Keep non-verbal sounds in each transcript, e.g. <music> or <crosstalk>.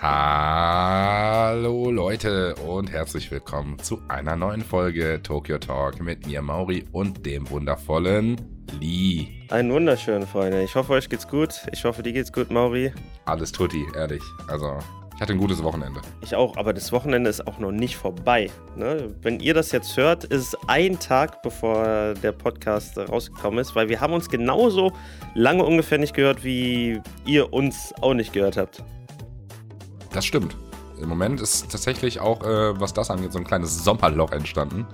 Hallo Leute und herzlich willkommen zu einer neuen Folge Tokyo Talk mit mir Mauri und dem wundervollen Lee. Einen wunderschönen Freunde. Ich hoffe, euch geht's gut. Ich hoffe, dir geht's gut, Mauri. Alles tutti, ehrlich. Also, ich hatte ein gutes Wochenende. Ich auch, aber das Wochenende ist auch noch nicht vorbei. Ne? Wenn ihr das jetzt hört, ist es ein Tag, bevor der Podcast rausgekommen ist, weil wir haben uns genauso lange ungefähr nicht gehört, wie ihr uns auch nicht gehört habt. Das stimmt. Im Moment ist tatsächlich auch, äh, was das angeht, so ein kleines Sommerloch entstanden.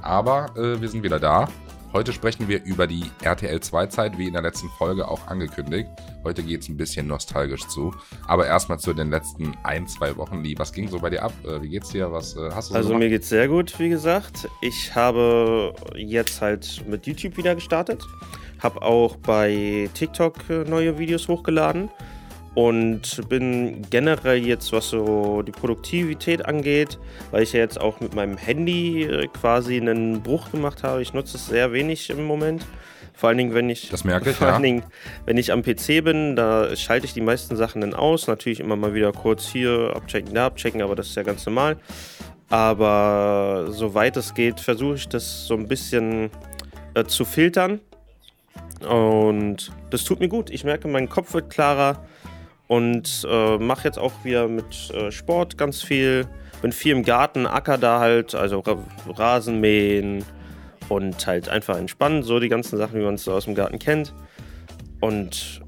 Aber äh, wir sind wieder da. Heute sprechen wir über die RTL 2-Zeit, wie in der letzten Folge auch angekündigt. Heute geht es ein bisschen nostalgisch zu. Aber erstmal zu den letzten ein, zwei Wochen. Lee, was ging so bei dir ab? Äh, wie geht's dir? Was äh, hast du so Also gemacht? mir geht's sehr gut, wie gesagt. Ich habe jetzt halt mit YouTube wieder gestartet. Habe auch bei TikTok äh, neue Videos hochgeladen. Und bin generell jetzt, was so die Produktivität angeht, weil ich ja jetzt auch mit meinem Handy äh, quasi einen Bruch gemacht habe. Ich nutze es sehr wenig im Moment. Vor allen Dingen, wenn ich, Das merke ich, vor ja. allen Dingen, wenn ich am PC bin, da schalte ich die meisten Sachen dann aus. Natürlich immer mal wieder kurz hier abchecken, da abchecken, aber das ist ja ganz normal. Aber soweit es geht, versuche ich das so ein bisschen äh, zu filtern. Und das tut mir gut. Ich merke, mein Kopf wird klarer und äh, mache jetzt auch wieder mit äh, Sport ganz viel. Bin viel im Garten, acker da halt, also Ra Rasenmähen und halt einfach entspannen. So die ganzen Sachen, wie man es so aus dem Garten kennt. Und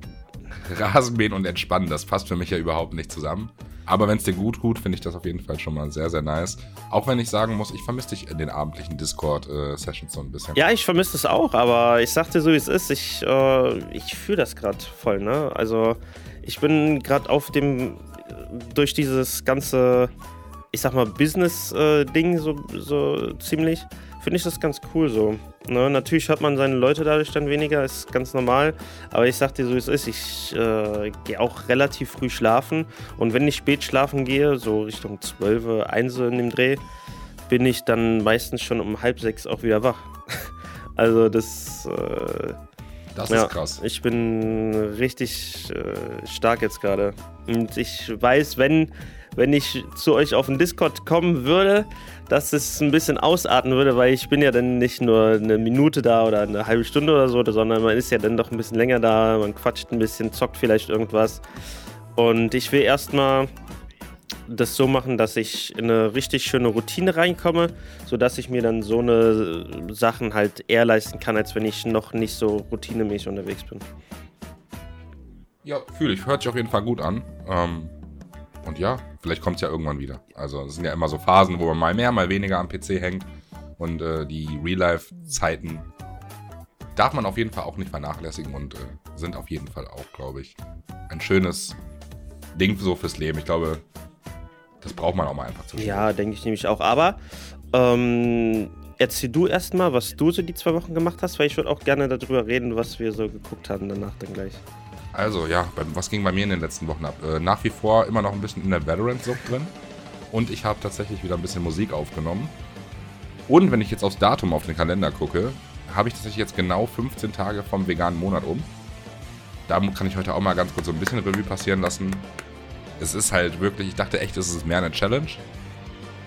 Rasenmähen und Entspannen, das passt für mich ja überhaupt nicht zusammen. Aber wenn es dir gut tut, finde ich das auf jeden Fall schon mal sehr, sehr nice. Auch wenn ich sagen muss, ich vermisse dich in den abendlichen Discord-Sessions so ein bisschen. Ja, ich vermisse es auch, aber ich sagte so, wie es ist. Ich, äh, ich fühle das gerade voll, ne? Also, ich bin gerade auf dem, durch dieses ganze, ich sag mal, Business-Ding so, so ziemlich, finde ich das ganz cool so. Ne? Natürlich hat man seine Leute dadurch dann weniger, ist ganz normal. Aber ich sag dir so, wie es ist. Ich äh, gehe auch relativ früh schlafen. Und wenn ich spät schlafen gehe, so Richtung 12, 1 in dem Dreh, bin ich dann meistens schon um halb sechs auch wieder wach. <laughs> Also das, äh, Das ja, ist krass. ich bin richtig äh, stark jetzt gerade. Und ich weiß, wenn, wenn ich zu euch auf den Discord kommen würde, dass es ein bisschen ausarten würde, weil ich bin ja dann nicht nur eine Minute da oder eine halbe Stunde oder so, sondern man ist ja dann doch ein bisschen länger da, man quatscht ein bisschen, zockt vielleicht irgendwas. Und ich will erstmal das so machen, dass ich in eine richtig schöne Routine reinkomme, sodass ich mir dann so eine Sachen halt eher leisten kann, als wenn ich noch nicht so routinemäßig unterwegs bin. Ja, fühle ich. Hört sich auf jeden Fall gut an. Ähm, und ja, vielleicht kommt es ja irgendwann wieder. Also es sind ja immer so Phasen, wo man mal mehr, mal weniger am PC hängt. Und äh, die Real-Life-Zeiten darf man auf jeden Fall auch nicht vernachlässigen und äh, sind auf jeden Fall auch, glaube ich, ein schönes Ding so fürs Leben. Ich glaube, das braucht man auch mal einfach zu Ja, denke ich nämlich auch. Aber ähm, erzähl du erstmal, was du so die zwei Wochen gemacht hast, weil ich würde auch gerne darüber reden, was wir so geguckt haben danach dann gleich. Also ja, was ging bei mir in den letzten Wochen ab? Äh, nach wie vor immer noch ein bisschen in der Valorant-Sucht drin. Und ich habe tatsächlich wieder ein bisschen Musik aufgenommen. Und wenn ich jetzt aufs Datum auf den Kalender gucke, habe ich tatsächlich jetzt genau 15 Tage vom veganen Monat um. Da kann ich heute auch mal ganz kurz so ein bisschen Revue passieren lassen. Es ist halt wirklich, ich dachte echt, es ist mehr eine Challenge.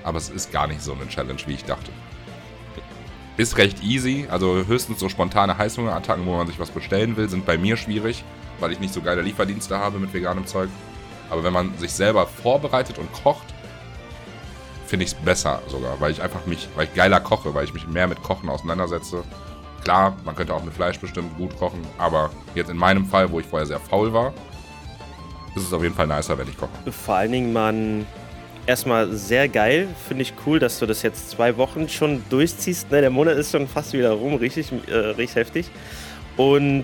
Aber es ist gar nicht so eine Challenge, wie ich dachte. Ist recht easy, also höchstens so spontane Heißhungerattacken, wo man sich was bestellen will, sind bei mir schwierig, weil ich nicht so geile Lieferdienste habe mit veganem Zeug. Aber wenn man sich selber vorbereitet und kocht, finde ich es besser sogar, weil ich einfach mich, weil ich geiler koche, weil ich mich mehr mit Kochen auseinandersetze. Klar, man könnte auch mit Fleisch bestimmt gut kochen, aber jetzt in meinem Fall, wo ich vorher sehr faul war, ist es auf jeden Fall nicer, wenn ich koche. Vor allen Dingen, man. Erstmal sehr geil, finde ich cool, dass du das jetzt zwei Wochen schon durchziehst. Ne, der Monat ist schon fast wieder rum, richtig, äh, richtig heftig. Und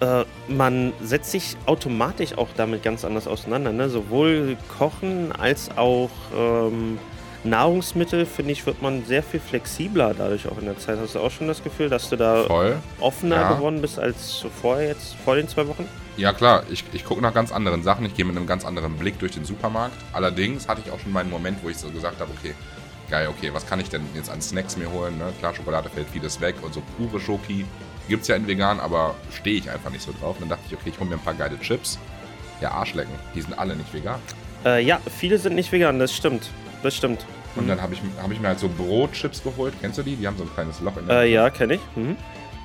äh, man setzt sich automatisch auch damit ganz anders auseinander. Ne? Sowohl Kochen als auch ähm, Nahrungsmittel, finde ich, wird man sehr viel flexibler dadurch auch in der Zeit. Hast du auch schon das Gefühl, dass du da Voll. offener Ja. geworden bist als vorher jetzt, vor den zwei Wochen? Ja klar, ich, ich gucke nach ganz anderen Sachen, ich gehe mit einem ganz anderen Blick durch den Supermarkt. Allerdings hatte ich auch schon meinen Moment, wo ich so gesagt habe, okay, geil, okay, was kann ich denn jetzt an Snacks mir holen? Ne? Klar, Schokolade fällt vieles weg und so pure Schoki gibt es ja in vegan, aber stehe ich einfach nicht so drauf. Dann dachte ich, okay, ich hole mir ein paar geile Chips. Ja, Arschlecken, die sind alle nicht vegan. Äh, ja, viele sind nicht vegan, das stimmt. Das stimmt. Und Mhm. dann habe ich, hab ich mir halt so Brotchips geholt. Kennst du die? Die haben so ein kleines Loch in der Äh, ja, kenne ich. Mhm.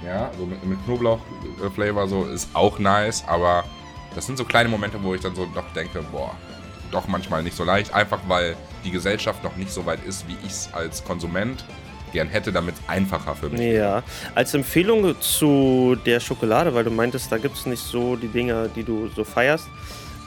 Ja, so mit, mit Knoblauch-Flavor so ist auch nice, aber das sind so kleine Momente, wo ich dann so doch denke, boah, doch manchmal nicht so leicht. Einfach weil die Gesellschaft noch nicht so weit ist, wie ich es als Konsument gern hätte, damit es einfacher für mich Ja, als Empfehlung zu der Schokolade, weil du meintest, da gibt es nicht so die Dinge, die du so feierst.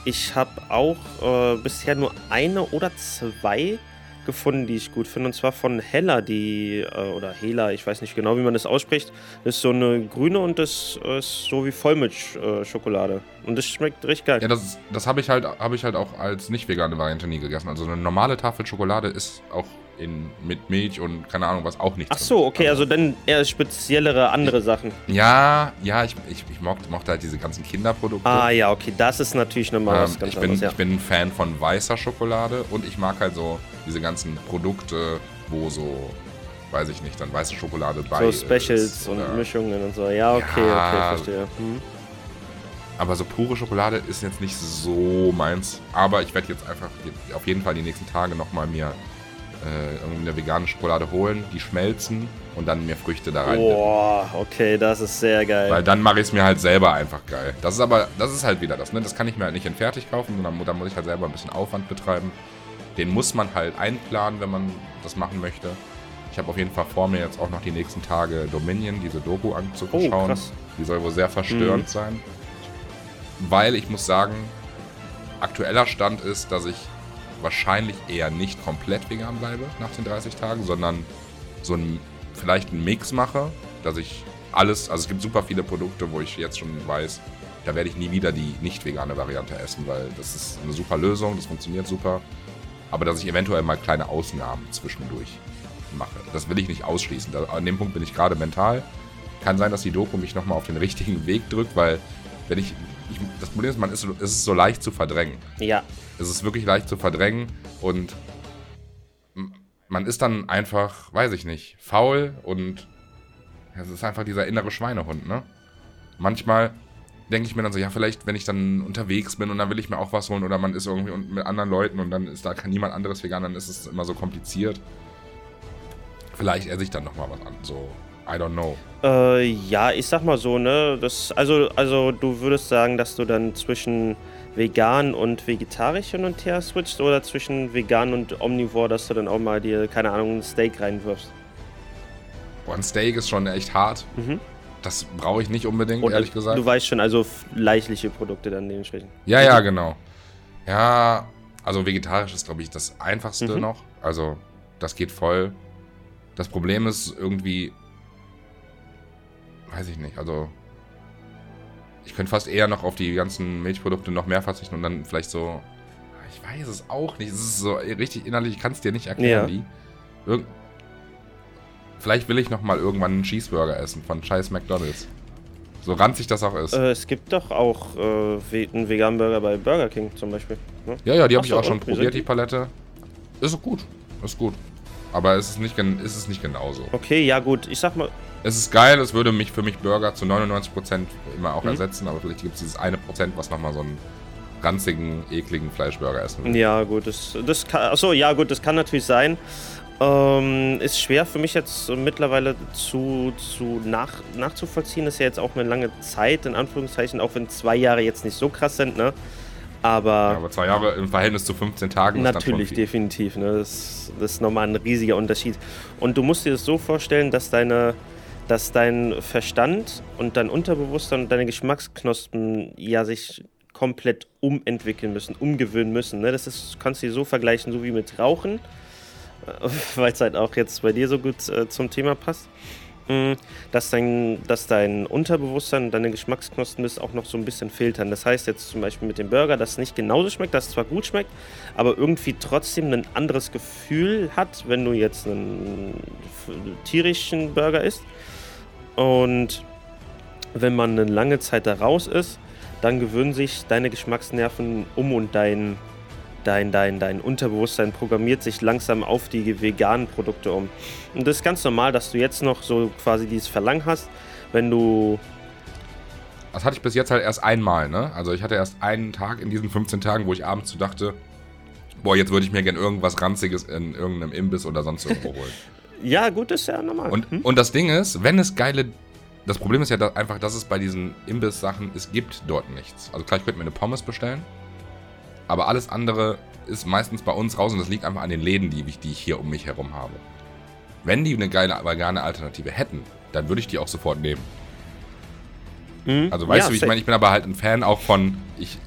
Ich habe auch äh, bisher nur eine oder zwei gefunden, die ich gut finde. Und zwar von Hella, die, äh, oder Hela, ich weiß nicht genau, wie man das ausspricht. Das ist so eine grüne und das ist so wie Vollmilch-Schokolade. und das schmeckt richtig geil. Ja, das, das habe ich, halt, hab ich halt auch als nicht vegane Variante nie gegessen. Also eine normale Tafel Schokolade ist auch in, mit Milch und keine Ahnung was auch nicht Ach so, okay, also dann eher speziellere andere Sachen. Ja, ja, ich, ich, ich mochte, mochte halt diese ganzen Kinderprodukte. Ah ja, okay, das ist natürlich nochmal was Ähm, ganz ich, bin, anderes, ja. ich bin ein Fan von weißer Schokolade und ich mag halt so diese ganzen Produkte, wo so, weiß ich nicht, dann weiße Schokolade bei So ist. Specials und oder- Mischungen und so. Ja, okay, Ja. okay, verstehe. Hm. Aber so pure Schokolade ist jetzt nicht so meins. Aber ich werde jetzt einfach auf jeden Fall die nächsten Tage nochmal mir äh, irgendwie eine vegane Schokolade holen, die schmelzen und dann mir Früchte da rein. Boah, okay, das ist sehr geil. Weil dann mache ich es mir halt selber einfach geil. Das ist aber, das ist halt wieder das, ne? Das kann ich mir halt nicht in fertig kaufen, sondern da muss ich halt selber ein bisschen Aufwand betreiben. Den muss man halt einplanen, wenn man das machen möchte. Ich habe auf jeden Fall vor mir jetzt auch noch die nächsten Tage Dominion, diese Doku Oh, anzuschauen. krass. die soll wohl sehr verstörend Mhm. sein. Weil ich muss sagen, aktueller Stand ist, dass ich wahrscheinlich eher nicht komplett vegan bleibe nach den 30 Tagen, sondern so ein, vielleicht einen Mix mache, dass ich alles, also es gibt super viele Produkte, wo ich jetzt schon weiß, da werde ich nie wieder die nicht vegane Variante essen, weil das ist eine super Lösung, das funktioniert super. Aber dass ich eventuell mal kleine Ausnahmen zwischendurch mache. Das will ich nicht ausschließen. Da, an dem Punkt bin ich gerade mental. Kann sein, dass die Doku mich nochmal auf den <laughs> richtigen Weg drückt, weil wenn ich, ich das Problem ist, man ist, so- es ist so leicht zu verdrängen. Ja, Es ist wirklich leicht zu verdrängen und man ist dann einfach, weiß ich nicht, faul und es ist einfach dieser innere Schweinehund, ne? Manchmal denke ich mir dann so, ja, vielleicht, wenn ich dann unterwegs bin und dann will ich mir auch was holen oder man ist irgendwie mit anderen Leuten und dann ist da kein- niemand anderes vegan, dann ist es immer so kompliziert. Vielleicht esse ich dann nochmal was an, so, I don't know. äh, ja, ich sag mal so, ne, das, also, also du würdest sagen, dass du dann zwischen vegan und vegetarisch hin und her switcht oder zwischen vegan und omnivore, dass du dann auch mal dir, keine Ahnung, ein Steak reinwirfst. Boah, ein Steak ist schon echt hart. Mhm. Das brauche ich nicht unbedingt, Und ehrlich gesagt. du weißt schon, also leichtliche Produkte dann dementsprechend. Ja, ja, genau. Ja, also vegetarisch ist, glaube ich, das einfachste Mhm. noch. Also, das geht voll. Das Problem ist irgendwie, weiß ich nicht, also ich könnte fast eher noch auf die ganzen Milchprodukte noch mehr verzichten und dann vielleicht so, ich weiß es auch nicht, es ist so richtig innerlich, ich kann es dir nicht erklären, Ja. wie. Irg vielleicht will ich noch mal irgendwann einen Cheeseburger essen von scheiß McDonalds. So ranzig das auch ist. Äh, es gibt doch auch äh, einen veganen Burger bei Burger King zum Beispiel. Ne? Ja, ja, die habe ich auch schon probiert, die? Palette. Ist gut. Ist gut. Aber es ist nicht, es ist nicht genauso. Okay, ja gut, ich sag mal, Es ist geil, es würde mich für mich Burger zu 99% immer auch Mhm. ersetzen, aber vielleicht gibt es dieses eine Prozent, was nochmal so einen ranzigen, ekligen Fleischburger essen will. Ja, gut, das, das kann, achso, ja, gut, das kann natürlich sein. Ähm, ist schwer für mich jetzt mittlerweile zu, zu nach, nachzuvollziehen. Ist ja jetzt auch eine lange Zeit, in Anführungszeichen, auch wenn zwei Jahre jetzt nicht so krass sind, ne? Aber, Ja, aber zwei Jahre im Verhältnis zu 15 Tagen natürlich, definitiv, ne? Das, das ist nochmal ein riesiger Unterschied. Und du musst dir das so vorstellen, dass deine dass dein Verstand und dein Unterbewusstsein und deine Geschmacksknospen ja sich komplett umentwickeln müssen, umgewöhnen müssen. Ne? Das ist, kannst du dir so vergleichen, so wie mit Rauchen, <laughs> weil es halt auch jetzt bei dir so gut äh, zum Thema passt. Mm, Dass dein, dass dein Unterbewusstsein und deine Geschmacksknospen das auch noch so ein bisschen filtern. Das heißt jetzt zum Beispiel mit dem Burger, dass es nicht genauso schmeckt, dass es zwar gut schmeckt, aber irgendwie trotzdem ein anderes Gefühl hat, wenn du jetzt einen tierischen Burger isst. Und wenn man eine lange Zeit da raus ist, dann gewöhnen sich deine Geschmacksnerven um und dein, dein, dein, dein Unterbewusstsein programmiert sich langsam auf die veganen Produkte um. Und das ist ganz normal, dass du jetzt noch so quasi dieses Verlangen hast, wenn du. Das hatte ich bis jetzt halt erst einmal, ne? Also ich hatte erst einen Tag in diesen 15 Tagen, wo ich abends so dachte, boah, jetzt würde ich mir gerne irgendwas Ranziges in irgendeinem Imbiss oder sonst irgendwo holen. <laughs> ja, gut, ist ja normal. Und, hm? und das Ding ist, wenn es geile. Das Problem ist ja da einfach, dass es bei diesen Imbiss-Sachen, es gibt dort nichts. Also klar, ich könnte mir eine Pommes bestellen, aber alles andere ist meistens bei uns raus und das liegt einfach an den Läden, die ich, die ich hier um mich herum habe. Wenn die eine geile vegane Alternative hätten, dann würde ich die auch sofort nehmen. Mhm. Also weißt ja, du, wie ich meine? Ich bin aber halt ein Fan auch von, ich,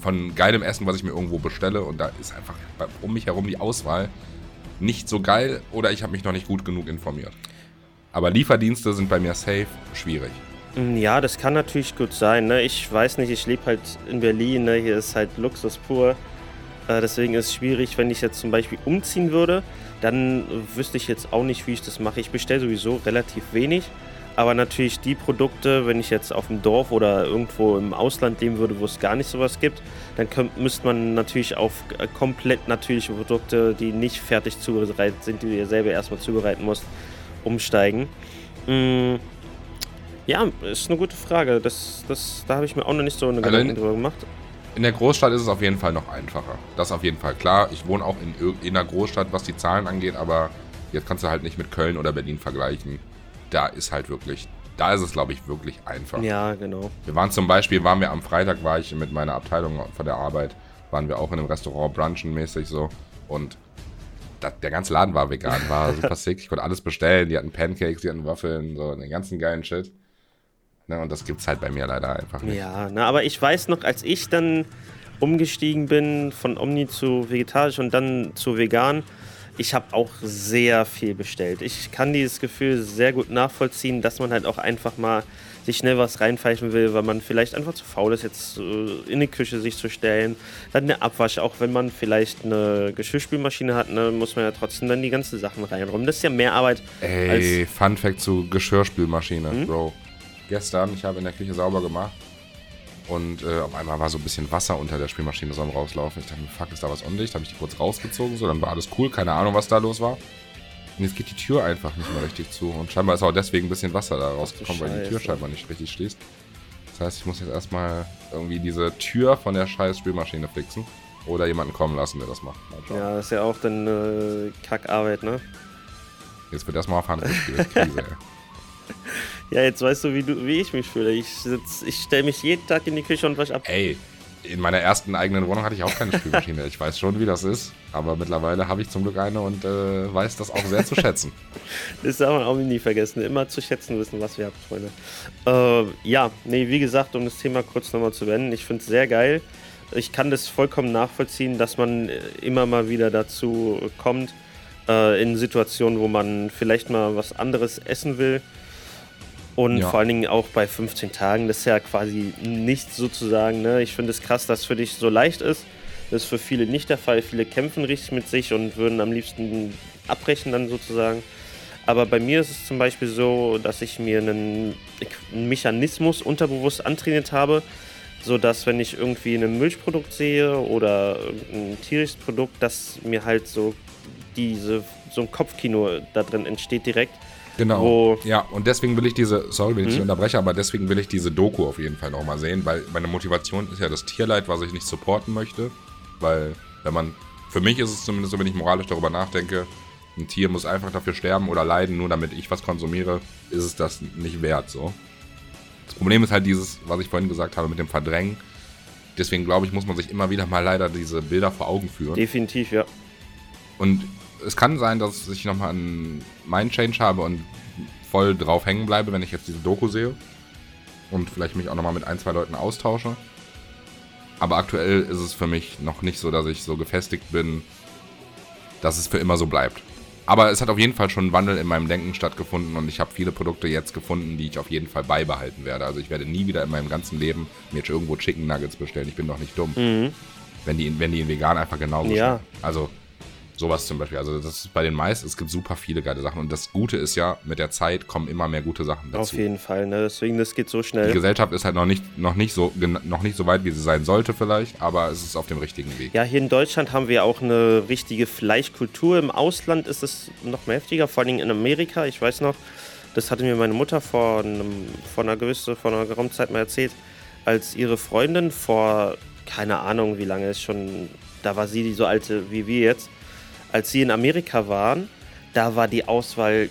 von geilem Essen, was ich mir irgendwo bestelle und da ist einfach um mich herum die Auswahl nicht so geil oder ich habe mich noch nicht gut genug informiert. Aber Lieferdienste sind bei mir safe schwierig. Mm, ja, das kann natürlich gut sein. Ne? Ich weiß nicht, ich lebe halt in Berlin, ne? hier ist halt Luxus pur. Äh, deswegen ist es schwierig, wenn ich jetzt zum Beispiel umziehen würde, dann wüsste ich jetzt auch nicht, wie ich das mache. Ich bestelle sowieso relativ wenig. Aber natürlich die Produkte, wenn ich jetzt auf dem Dorf oder irgendwo im Ausland leben würde, wo es gar nicht sowas gibt, dann könnt, müsste man natürlich auf äh, komplett natürliche Produkte, die nicht fertig zubereitet sind, die du selber erstmal zubereiten musst, umsteigen. Mmh. Ja, ist eine gute Frage. Das, das, da habe ich mir auch noch nicht so eine also Gedanken drüber gemacht. In der Großstadt ist es auf jeden Fall noch einfacher. Das auf jeden Fall. Klar, ich wohne auch in, in einer Großstadt, was die Zahlen angeht, aber jetzt kannst du halt nicht mit Köln oder Berlin vergleichen da ist halt wirklich, da ist es, glaube ich, wirklich einfach. Ja, genau. Wir waren zum Beispiel, waren wir am Freitag, war ich mit meiner Abteilung von der Arbeit, waren wir auch in einem Restaurant brunchen mäßig so und das, der ganze Laden war vegan, war <laughs> super sick. Ich konnte alles bestellen. Die hatten Pancakes, die hatten Waffeln, so den ganzen geilen Shit. Ne, und das gibt's halt bei mir leider einfach nicht. Ja, na, aber ich weiß noch, als ich dann umgestiegen bin von Omni zu vegetarisch und dann zu vegan, ich habe auch sehr viel bestellt. Ich kann dieses Gefühl sehr gut nachvollziehen, dass man halt auch einfach mal sich schnell was reinpfeifen will, weil man vielleicht einfach zu faul ist, jetzt äh, in die Küche sich zu stellen. Dann eine Abwasch, auch wenn man vielleicht eine Geschirrspülmaschine hat, ne, muss man ja trotzdem dann die ganzen Sachen reinräumen. Das ist ja mehr Arbeit. Ey, Fun Fact zu Geschirrspülmaschine, hm? Bro. Gestern, ich habe in der Küche sauber gemacht und äh, auf einmal war so ein bisschen Wasser unter der Spielmaschine so am Rauslaufen. Ich dachte mir, fuck, ist da was undicht? Habe ich die kurz rausgezogen, so, dann war alles cool, keine Ahnung, was da los war. Und jetzt geht die Tür einfach nicht mehr richtig zu. Und scheinbar ist auch deswegen ein bisschen Wasser da rausgekommen, weil die Tür scheinbar nicht richtig schließt. Das heißt, ich muss jetzt erstmal irgendwie diese Tür von der scheiß Spielmaschine fixen. Oder jemanden kommen lassen, der das macht. Ja, das ist ja auch dann äh, Kackarbeit, ne? Jetzt wird erstmal auf Hand gespielt. Krise, ey. <laughs> Ja, jetzt weißt du, wie, du, wie ich mich fühle. Ich, ich stelle mich jeden Tag in die Küche und wasche ab. Ey, in meiner ersten eigenen Wohnung hatte ich auch keine Spülmaschine. ich weiß schon, wie das ist, aber mittlerweile habe ich zum Glück eine und äh, weiß das auch sehr zu schätzen. <laughs> das darf man auch nie vergessen. Immer zu schätzen wissen, was wir haben, Freunde. Äh, ja, nee, wie gesagt, um das Thema kurz nochmal zu wenden, ich finde es sehr geil. Ich kann das vollkommen nachvollziehen, dass man äh, immer mal wieder dazu kommt, äh, in Situationen, wo man vielleicht mal was anderes essen will und ja. vor allen Dingen auch bei 15 Tagen, das ist ja quasi nichts sozusagen. Ne? Ich finde es krass, dass es für dich so leicht ist. Das ist für viele nicht der Fall. Viele kämpfen richtig mit sich und würden am liebsten abbrechen dann sozusagen. Aber bei mir ist es zum Beispiel so, dass ich mir einen, Mechanismus unterbewusst antrainiert habe, sodass wenn ich irgendwie ein Milchprodukt sehe oder ein tierisches Produkt, dass mir halt so diese so ein Kopfkino da drin entsteht direkt Genau. Ja, und deswegen will ich diese, sorry, wenn ich dich hm? unterbreche, aber deswegen will ich diese Doku auf jeden Fall nochmal sehen, weil meine Motivation ist ja das Tierleid, was ich nicht supporten möchte. Weil, wenn man, für mich ist es zumindest so, wenn ich moralisch darüber nachdenke, ein Tier muss einfach dafür sterben oder leiden, nur damit ich was konsumiere, ist es das nicht wert, so. Das Problem ist halt dieses, was ich vorhin gesagt habe, mit dem Verdrängen. Deswegen glaube ich, muss man sich immer wieder mal leider diese Bilder vor Augen führen. Definitiv, ja. Und es kann sein, dass ich nochmal einen Mind-Change habe und voll drauf hängen bleibe, wenn ich jetzt diese Doku sehe. Und vielleicht mich auch nochmal mit ein, zwei Leuten austausche. Aber aktuell ist es für mich noch nicht so, dass ich so gefestigt bin, dass es für immer so bleibt. Aber es hat auf jeden Fall schon ein Wandel in meinem Denken stattgefunden und ich habe viele Produkte jetzt gefunden, die ich auf jeden Fall beibehalten werde. Also ich werde nie wieder in meinem ganzen Leben mir jetzt irgendwo Chicken Nuggets bestellen. Ich bin doch nicht dumm. Mhm. Wenn, die, wenn die in vegan einfach genauso ja. Schmecken. Also Sowas zum Beispiel. Also das ist bei den meisten, es gibt super viele geile Sachen. Und das Gute ist ja, mit der Zeit kommen immer mehr gute Sachen dazu. Auf jeden Fall, ne? Deswegen, das geht so schnell. Die Gesellschaft ist halt noch nicht, noch, nicht so, noch nicht so weit, wie sie sein sollte vielleicht, aber es ist auf dem richtigen Weg. Ja, hier in Deutschland haben wir auch eine richtige Fleischkultur. Im Ausland ist es noch mehr heftiger, vor allem in Amerika. Ich weiß noch, das hatte mir meine Mutter vor, einem, vor einer gewissen, vor einer geraumen Zeit mal erzählt, als ihre Freundin vor, keine Ahnung wie lange ist schon da war sie so alte wie wir jetzt. Als sie in Amerika waren, da war die Auswahl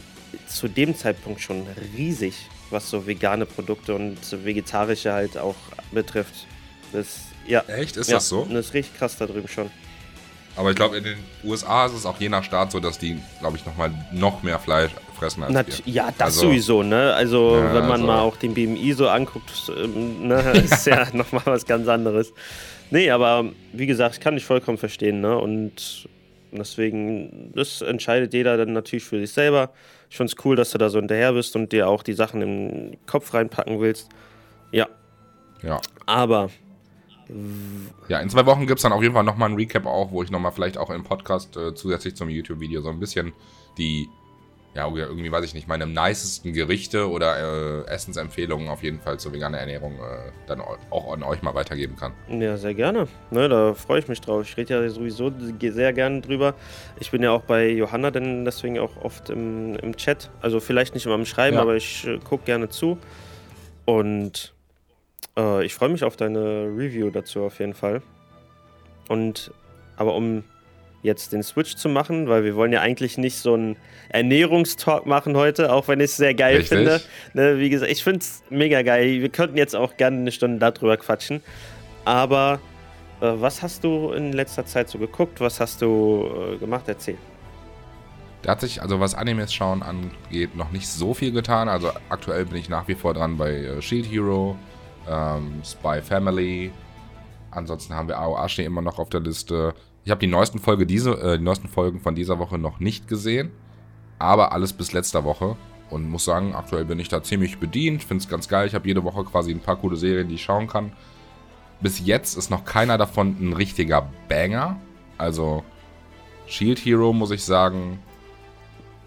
zu dem Zeitpunkt schon riesig, was so vegane Produkte und vegetarische halt auch betrifft. Das, ja. Echt? Ist ja, das so? Das ist richtig krass da drüben schon. Aber ich glaube, in den USA ist es auch je nach Staat so, dass die, glaube ich, nochmal noch mehr Fleisch fressen als Nat wir. ja, das Also- sowieso, ne? Also, Ja, wenn man also- mal auch den BMI so anguckt, ähm, ne, <laughs> ist ja nochmal was ganz anderes. Nee, aber wie gesagt, ich kann dich vollkommen verstehen, ne? Und deswegen, das entscheidet jeder dann natürlich für sich selber. Ich finde es cool, dass du da so hinterher bist und dir auch die Sachen den Kopf reinpacken willst. Ja, Ja. aber Ja, in zwei Wochen gibt es dann auf jeden Fall nochmal ein Recap auch, wo ich nochmal vielleicht auch im Podcast äh, zusätzlich zum YouTube-Video so ein bisschen die, ja, oder irgendwie weiß ich nicht, meine nicesten Gerichte oder äh, Essensempfehlungen auf jeden Fall zur veganen Ernährung äh, dann au- auch an euch mal weitergeben kann. Ja, sehr gerne. Ne, da freue ich mich drauf. Ich rede ja sowieso sehr gerne drüber. Ich bin ja auch bei Johanna denn deswegen auch oft im, im Chat. Also vielleicht nicht immer im Schreiben, Ja. aber ich äh, gucke gerne zu. Und äh, ich freue mich auf deine Review dazu auf jeden Fall. Und aber um jetzt den Switch zu machen, weil wir wollen ja eigentlich nicht so einen Ernährungstalk machen heute, auch wenn ich es sehr geil Richtig. finde. Ne, wie gesagt, ich finde es mega geil. Wir könnten jetzt auch gerne eine Stunde darüber quatschen. Aber äh, was hast du in letzter Zeit so geguckt? Was hast du äh, gemacht? Erzähl. Da hat sich, also was Animes schauen angeht, noch nicht so viel getan. Also aktuell bin ich nach wie vor dran bei äh, Shield Hero, ähm, Spy Family. Ansonsten haben wir Aoashi immer noch auf der Liste. Ich habe die neuesten Folge diese, äh, die neuesten Folgen von dieser Woche noch nicht gesehen, aber alles bis letzter Woche. Und muss sagen, aktuell bin ich da ziemlich bedient. Finde es ganz geil. Ich habe jede Woche quasi ein paar coole Serien, die ich schauen kann. Bis jetzt ist noch keiner davon ein richtiger Banger. Also Shield Hero, muss ich sagen,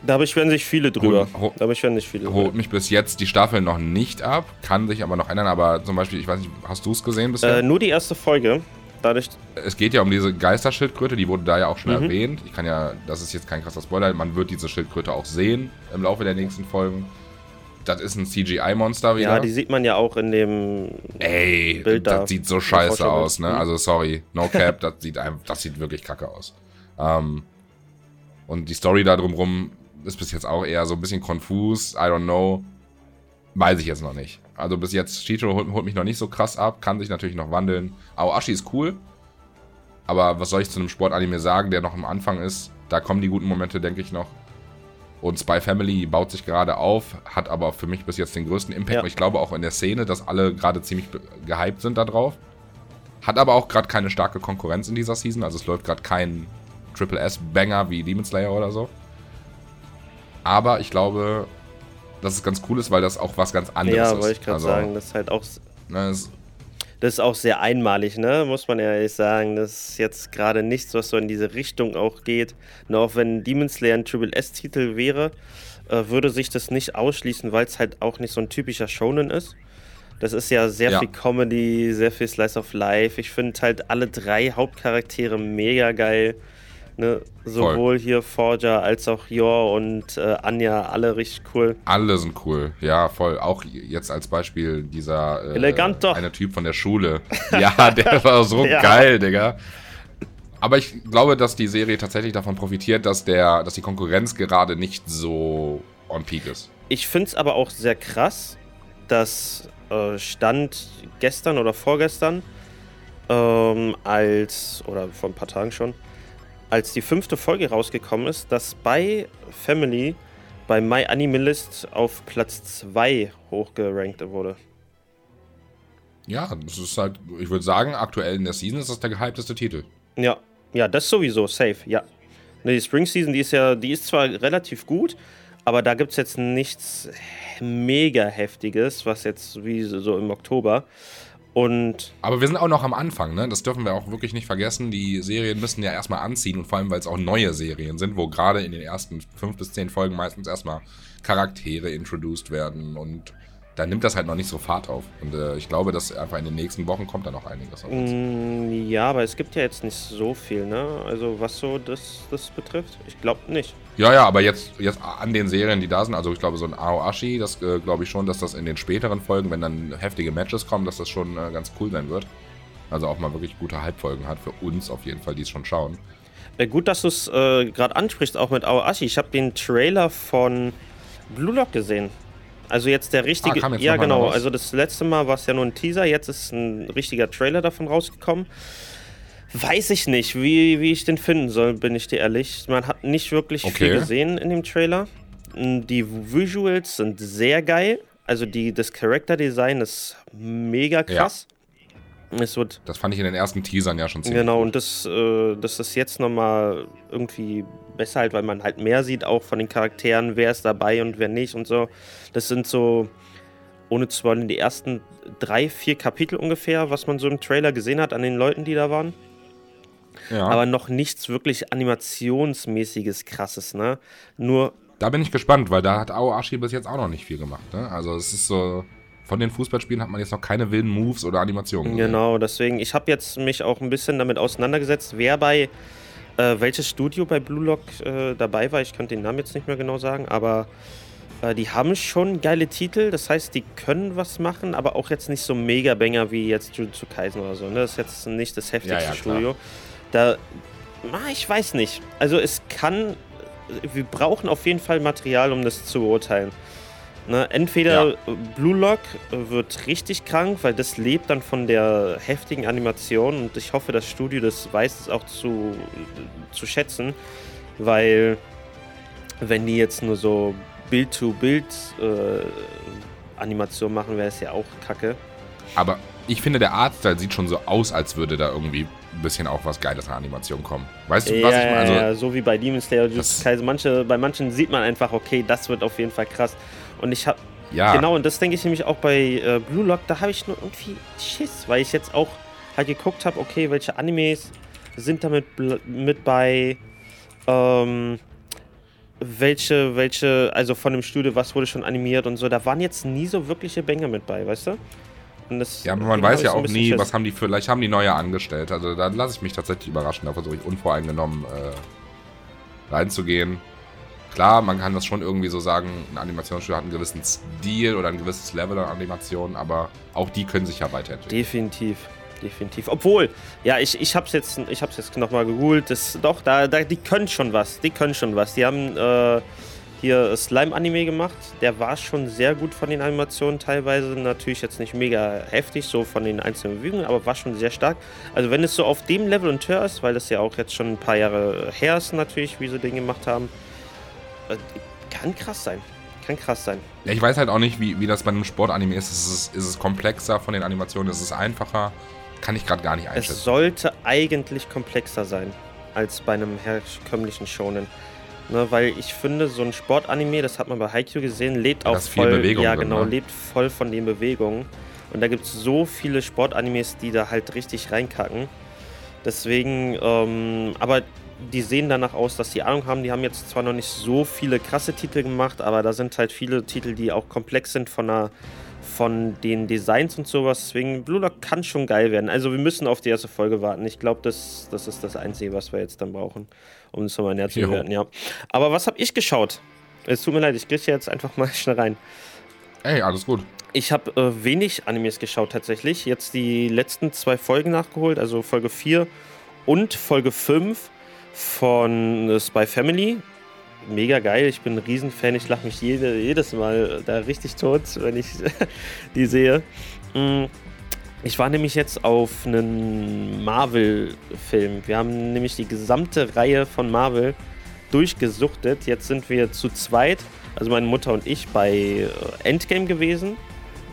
Da beschweren sich viele drüber. Hol- da beschweren sich viele holt mich bis jetzt die Staffel noch nicht ab, kann sich aber noch ändern. Aber zum Beispiel, ich weiß nicht, hast du es gesehen bisher? Äh, nur die erste Folge. Dadurch, es geht ja um diese Geisterschildkröte, die wurde da ja auch schon Mhm. erwähnt. Ich kann ja, das ist jetzt kein krasser Spoiler, man wird diese Schildkröte auch sehen im Laufe der nächsten Folgen. Das ist ein CGI-Monster wieder. ja, die sieht man ja auch in dem. Ey, Bild da. das sieht so scheiße aus, ne? Mhm. Also sorry, no <laughs> cap, das sieht einfach, das sieht wirklich kacke aus. Ähm, und die Story da drumrum ist bis jetzt auch eher so ein bisschen konfus, I don't know. Weiß ich jetzt noch nicht. Also bis jetzt, Shito holt, holt mich noch nicht so krass ab, kann sich natürlich noch wandeln. Aoashi ist cool. Aber was soll ich zu einem Sportanime sagen, der noch am Anfang ist? Da kommen die guten Momente, denke ich noch. Und Spy Family baut sich gerade auf, hat aber für mich bis jetzt den größten Impact. Ja. Ich glaube auch in der Szene, dass alle gerade ziemlich gehypt sind da drauf. Hat aber auch gerade keine starke Konkurrenz in dieser Season. Also es läuft gerade kein Triple S-Banger wie Demon Slayer oder so. Aber ich glaube, dass es ganz cool ist, weil das auch was ganz anderes Ja, ist. wollte ich gerade also, sagen. Das ist halt auch. Ne, es, Das ist auch sehr einmalig, ne? Muss man ehrlich sagen. Das ist jetzt gerade nichts, was so in diese Richtung auch geht. Nur auch wenn Demon Slayer ein Triple S-Titel wäre, äh, würde sich das nicht ausschließen, weil es halt auch nicht so ein typischer Shonen ist. Das ist ja sehr Ja. viel Comedy, sehr viel Slice of Life. Ich finde halt alle drei Hauptcharaktere mega geil. Ne? Sowohl hier Forger als auch Yor und äh, Anja, alle richtig cool. alle sind cool. Ja, voll. Auch jetzt als Beispiel dieser äh, Elegant doch. eine Typ von der Schule. <laughs> Ja, der war so Ja. geil, Digga. Aber ich glaube, dass die Serie tatsächlich davon profitiert, dass der, dass die Konkurrenz gerade nicht so on peak ist. Ich finde es aber auch sehr krass, dass äh, Stand gestern oder vorgestern ähm, als, oder vor ein paar Tagen schon, als die fünfte Folge rausgekommen ist, dass bei Family bei My Animalist auf Platz 2 hochgerankt wurde. Ja, das ist halt, ich würde sagen, aktuell in der Season ist das der gehypteste Titel. Ja, ja, das sowieso, safe, ja. Die Spring Season, die ist ja, die ist zwar relativ gut, aber da gibt es jetzt nichts mega heftiges, was jetzt wie so im Oktober. Und Aber wir sind auch noch am Anfang, ne? Das dürfen wir auch wirklich nicht vergessen. Die Serien müssen ja erstmal anziehen und vor allem, weil es auch neue Serien sind, wo gerade in den ersten fünf bis zehn Folgen meistens erstmal Charaktere introduced werden und da nimmt das halt noch nicht so Fahrt auf. Und äh, ich glaube, dass einfach in den nächsten Wochen kommt da noch einiges. Mm, Ja, aber es gibt ja jetzt nicht so viel, ne? Also was so das, das betrifft. Ich glaube nicht. Ja, ja, aber jetzt, jetzt an den Serien, die da sind, also ich glaube, so ein Aoashi, das äh, glaube ich schon, dass das in den späteren Folgen, wenn dann heftige Matches kommen, dass das schon äh, ganz cool sein wird. Also auch mal wirklich gute Halbfolgen hat, für uns auf jeden Fall, die es schon schauen. Äh, gut, dass du es äh, gerade ansprichst, auch mit Aoashi. Ich habe den Trailer von Blue Lock gesehen. Also jetzt der richtige. Ah, ja, genau. Also das letzte Mal war es ja nur ein Teaser, jetzt ist ein richtiger Trailer davon rausgekommen. Weiß ich nicht, wie, wie ich den finden soll, bin ich dir ehrlich. Man hat nicht wirklich viel Okay. gesehen in dem Trailer. Die Visuals sind sehr geil. Also die, das Character Design ist mega krass. Es wird Das fand ich in den ersten Teasern ja schon ziemlich Genau, und das, äh, das ist jetzt nochmal irgendwie besser halt, weil man halt mehr sieht, auch von den Charakteren, wer ist dabei und wer nicht und so. Das sind so, ohne zu wollen, die ersten drei, vier Kapitel ungefähr, was man so im Trailer gesehen hat an den Leuten, die da waren. Ja. Aber noch nichts wirklich animationsmäßiges, krasses, ne? Nur, Da bin ich gespannt, weil da hat Aoashi bis jetzt auch noch nicht viel gemacht. Ne? Also es ist so, von den Fußballspielen hat man jetzt noch keine wilden Moves oder Animationen gesehen. Genau, deswegen, ich habe jetzt mich auch ein bisschen damit auseinandergesetzt, wer bei, äh, welches Studio bei Blue Lock äh, dabei war. Ich kann den Namen jetzt nicht mehr genau sagen, aber die haben schon geile Titel. Das heißt, die können was machen, aber auch jetzt nicht so Mega-Banger wie jetzt Jujutsu Kaisen oder so. Ne? Das ist jetzt nicht das heftigste Ja, ja. Studio. Da, ah, ich weiß nicht. Also es kann, wir brauchen auf jeden Fall Material, um das zu beurteilen. Ne, entweder Ja. Blue Lock wird richtig krank, weil das lebt dann von der heftigen Animation und ich hoffe, das Studio das weiß es auch zu, zu schätzen, weil wenn die jetzt nur so Bild-to-Bild äh, Animation machen, wäre es ja auch kacke. Aber ich finde, der Artstyle sieht schon so aus, als würde da irgendwie ein bisschen auch was Geiles an Animation kommen. Weißt du, was ja, ich meine? Also, ja, so wie bei Demon Slayer, Kaisen. Manche, bei manchen sieht man einfach, okay, das wird auf jeden Fall krass. Und ich habe ja, Genau, und das denke ich nämlich auch bei äh, Blue Lock, da habe ich nur irgendwie Schiss, weil ich jetzt auch halt geguckt habe, okay, welche Animes sind damit mit bei, ähm, welche, welche, also von dem Studio, was wurde schon animiert und so, da waren jetzt nie so wirkliche Banger mit bei, weißt du? Und das, ja, aber man weiß ja auch nie, was haben die vielleicht haben die neue angestellt. Also da lasse ich mich tatsächlich überraschen, da versuche ich unvoreingenommen äh, reinzugehen. Klar, man kann das schon irgendwie so sagen, ein Animationsstudio hat einen gewissen Stil oder ein gewisses Level an Animationen, aber auch die können sich ja weiterentwickeln. Definitiv. Definitiv. Obwohl, ja, ich, ich hab's jetzt, jetzt nochmal gegoogelt. Das, doch, da, da, die können schon was. Die können schon was. Die haben äh, hier Slime-Anime gemacht. Der war schon sehr gut von den Animationen teilweise. Natürlich jetzt nicht mega heftig, so von den einzelnen Bewegungen, aber war schon sehr stark. Also wenn es so auf dem Level und höher ist, weil das ja auch jetzt schon ein paar Jahre her ist natürlich, wie sie den gemacht haben, äh, kann krass sein. Kann krass sein. Ja, ich weiß halt auch nicht, wie, wie das bei einem Sportanime ist. Ist es, ist es komplexer von den Animationen? Ist es einfacher? Kann ich gerade gar nicht Es einschätzen. sollte eigentlich komplexer sein als bei einem herkömmlichen Shonen. Ne, weil ich finde, so ein Sportanime, das hat man bei Haikyuu gesehen, lebt Da auch voll, Bewegung ja drin, genau, ne? lebt voll von den Bewegungen. Und da gibt es so viele Sportanimes, die da halt richtig reinkacken. Deswegen, ähm, aber die sehen danach aus, dass die Ahnung haben. Die haben jetzt zwar noch nicht so viele krasse Titel gemacht, aber da sind halt viele Titel, die auch komplex sind von der von den Designs und sowas. Deswegen, Blue Lock kann schon geil werden. Also wir müssen auf die erste Folge warten. Ich glaube, das, das ist das Einzige, was wir jetzt dann brauchen, um es nochmal näher zu bewerten, ja. Aber was habe ich geschaut? Es tut mir leid, ich kriege jetzt einfach <laughs> mal schnell rein. Ey, alles gut. Ich habe äh, wenig Animes geschaut tatsächlich. Jetzt die letzten zwei Folgen nachgeholt, also Folge 4 und Folge 5 von äh, Spy Family. Mega geil, ich bin ein Riesenfan. Ich lache mich jede, jedes Mal da richtig tot, wenn ich <laughs> die sehe. Mm, Ich war nämlich jetzt auf einen Marvel-Film. Wir haben nämlich die gesamte Reihe von Marvel durchgesuchtet. Jetzt sind wir zu zweit, also meine Mutter und ich, bei äh, Endgame gewesen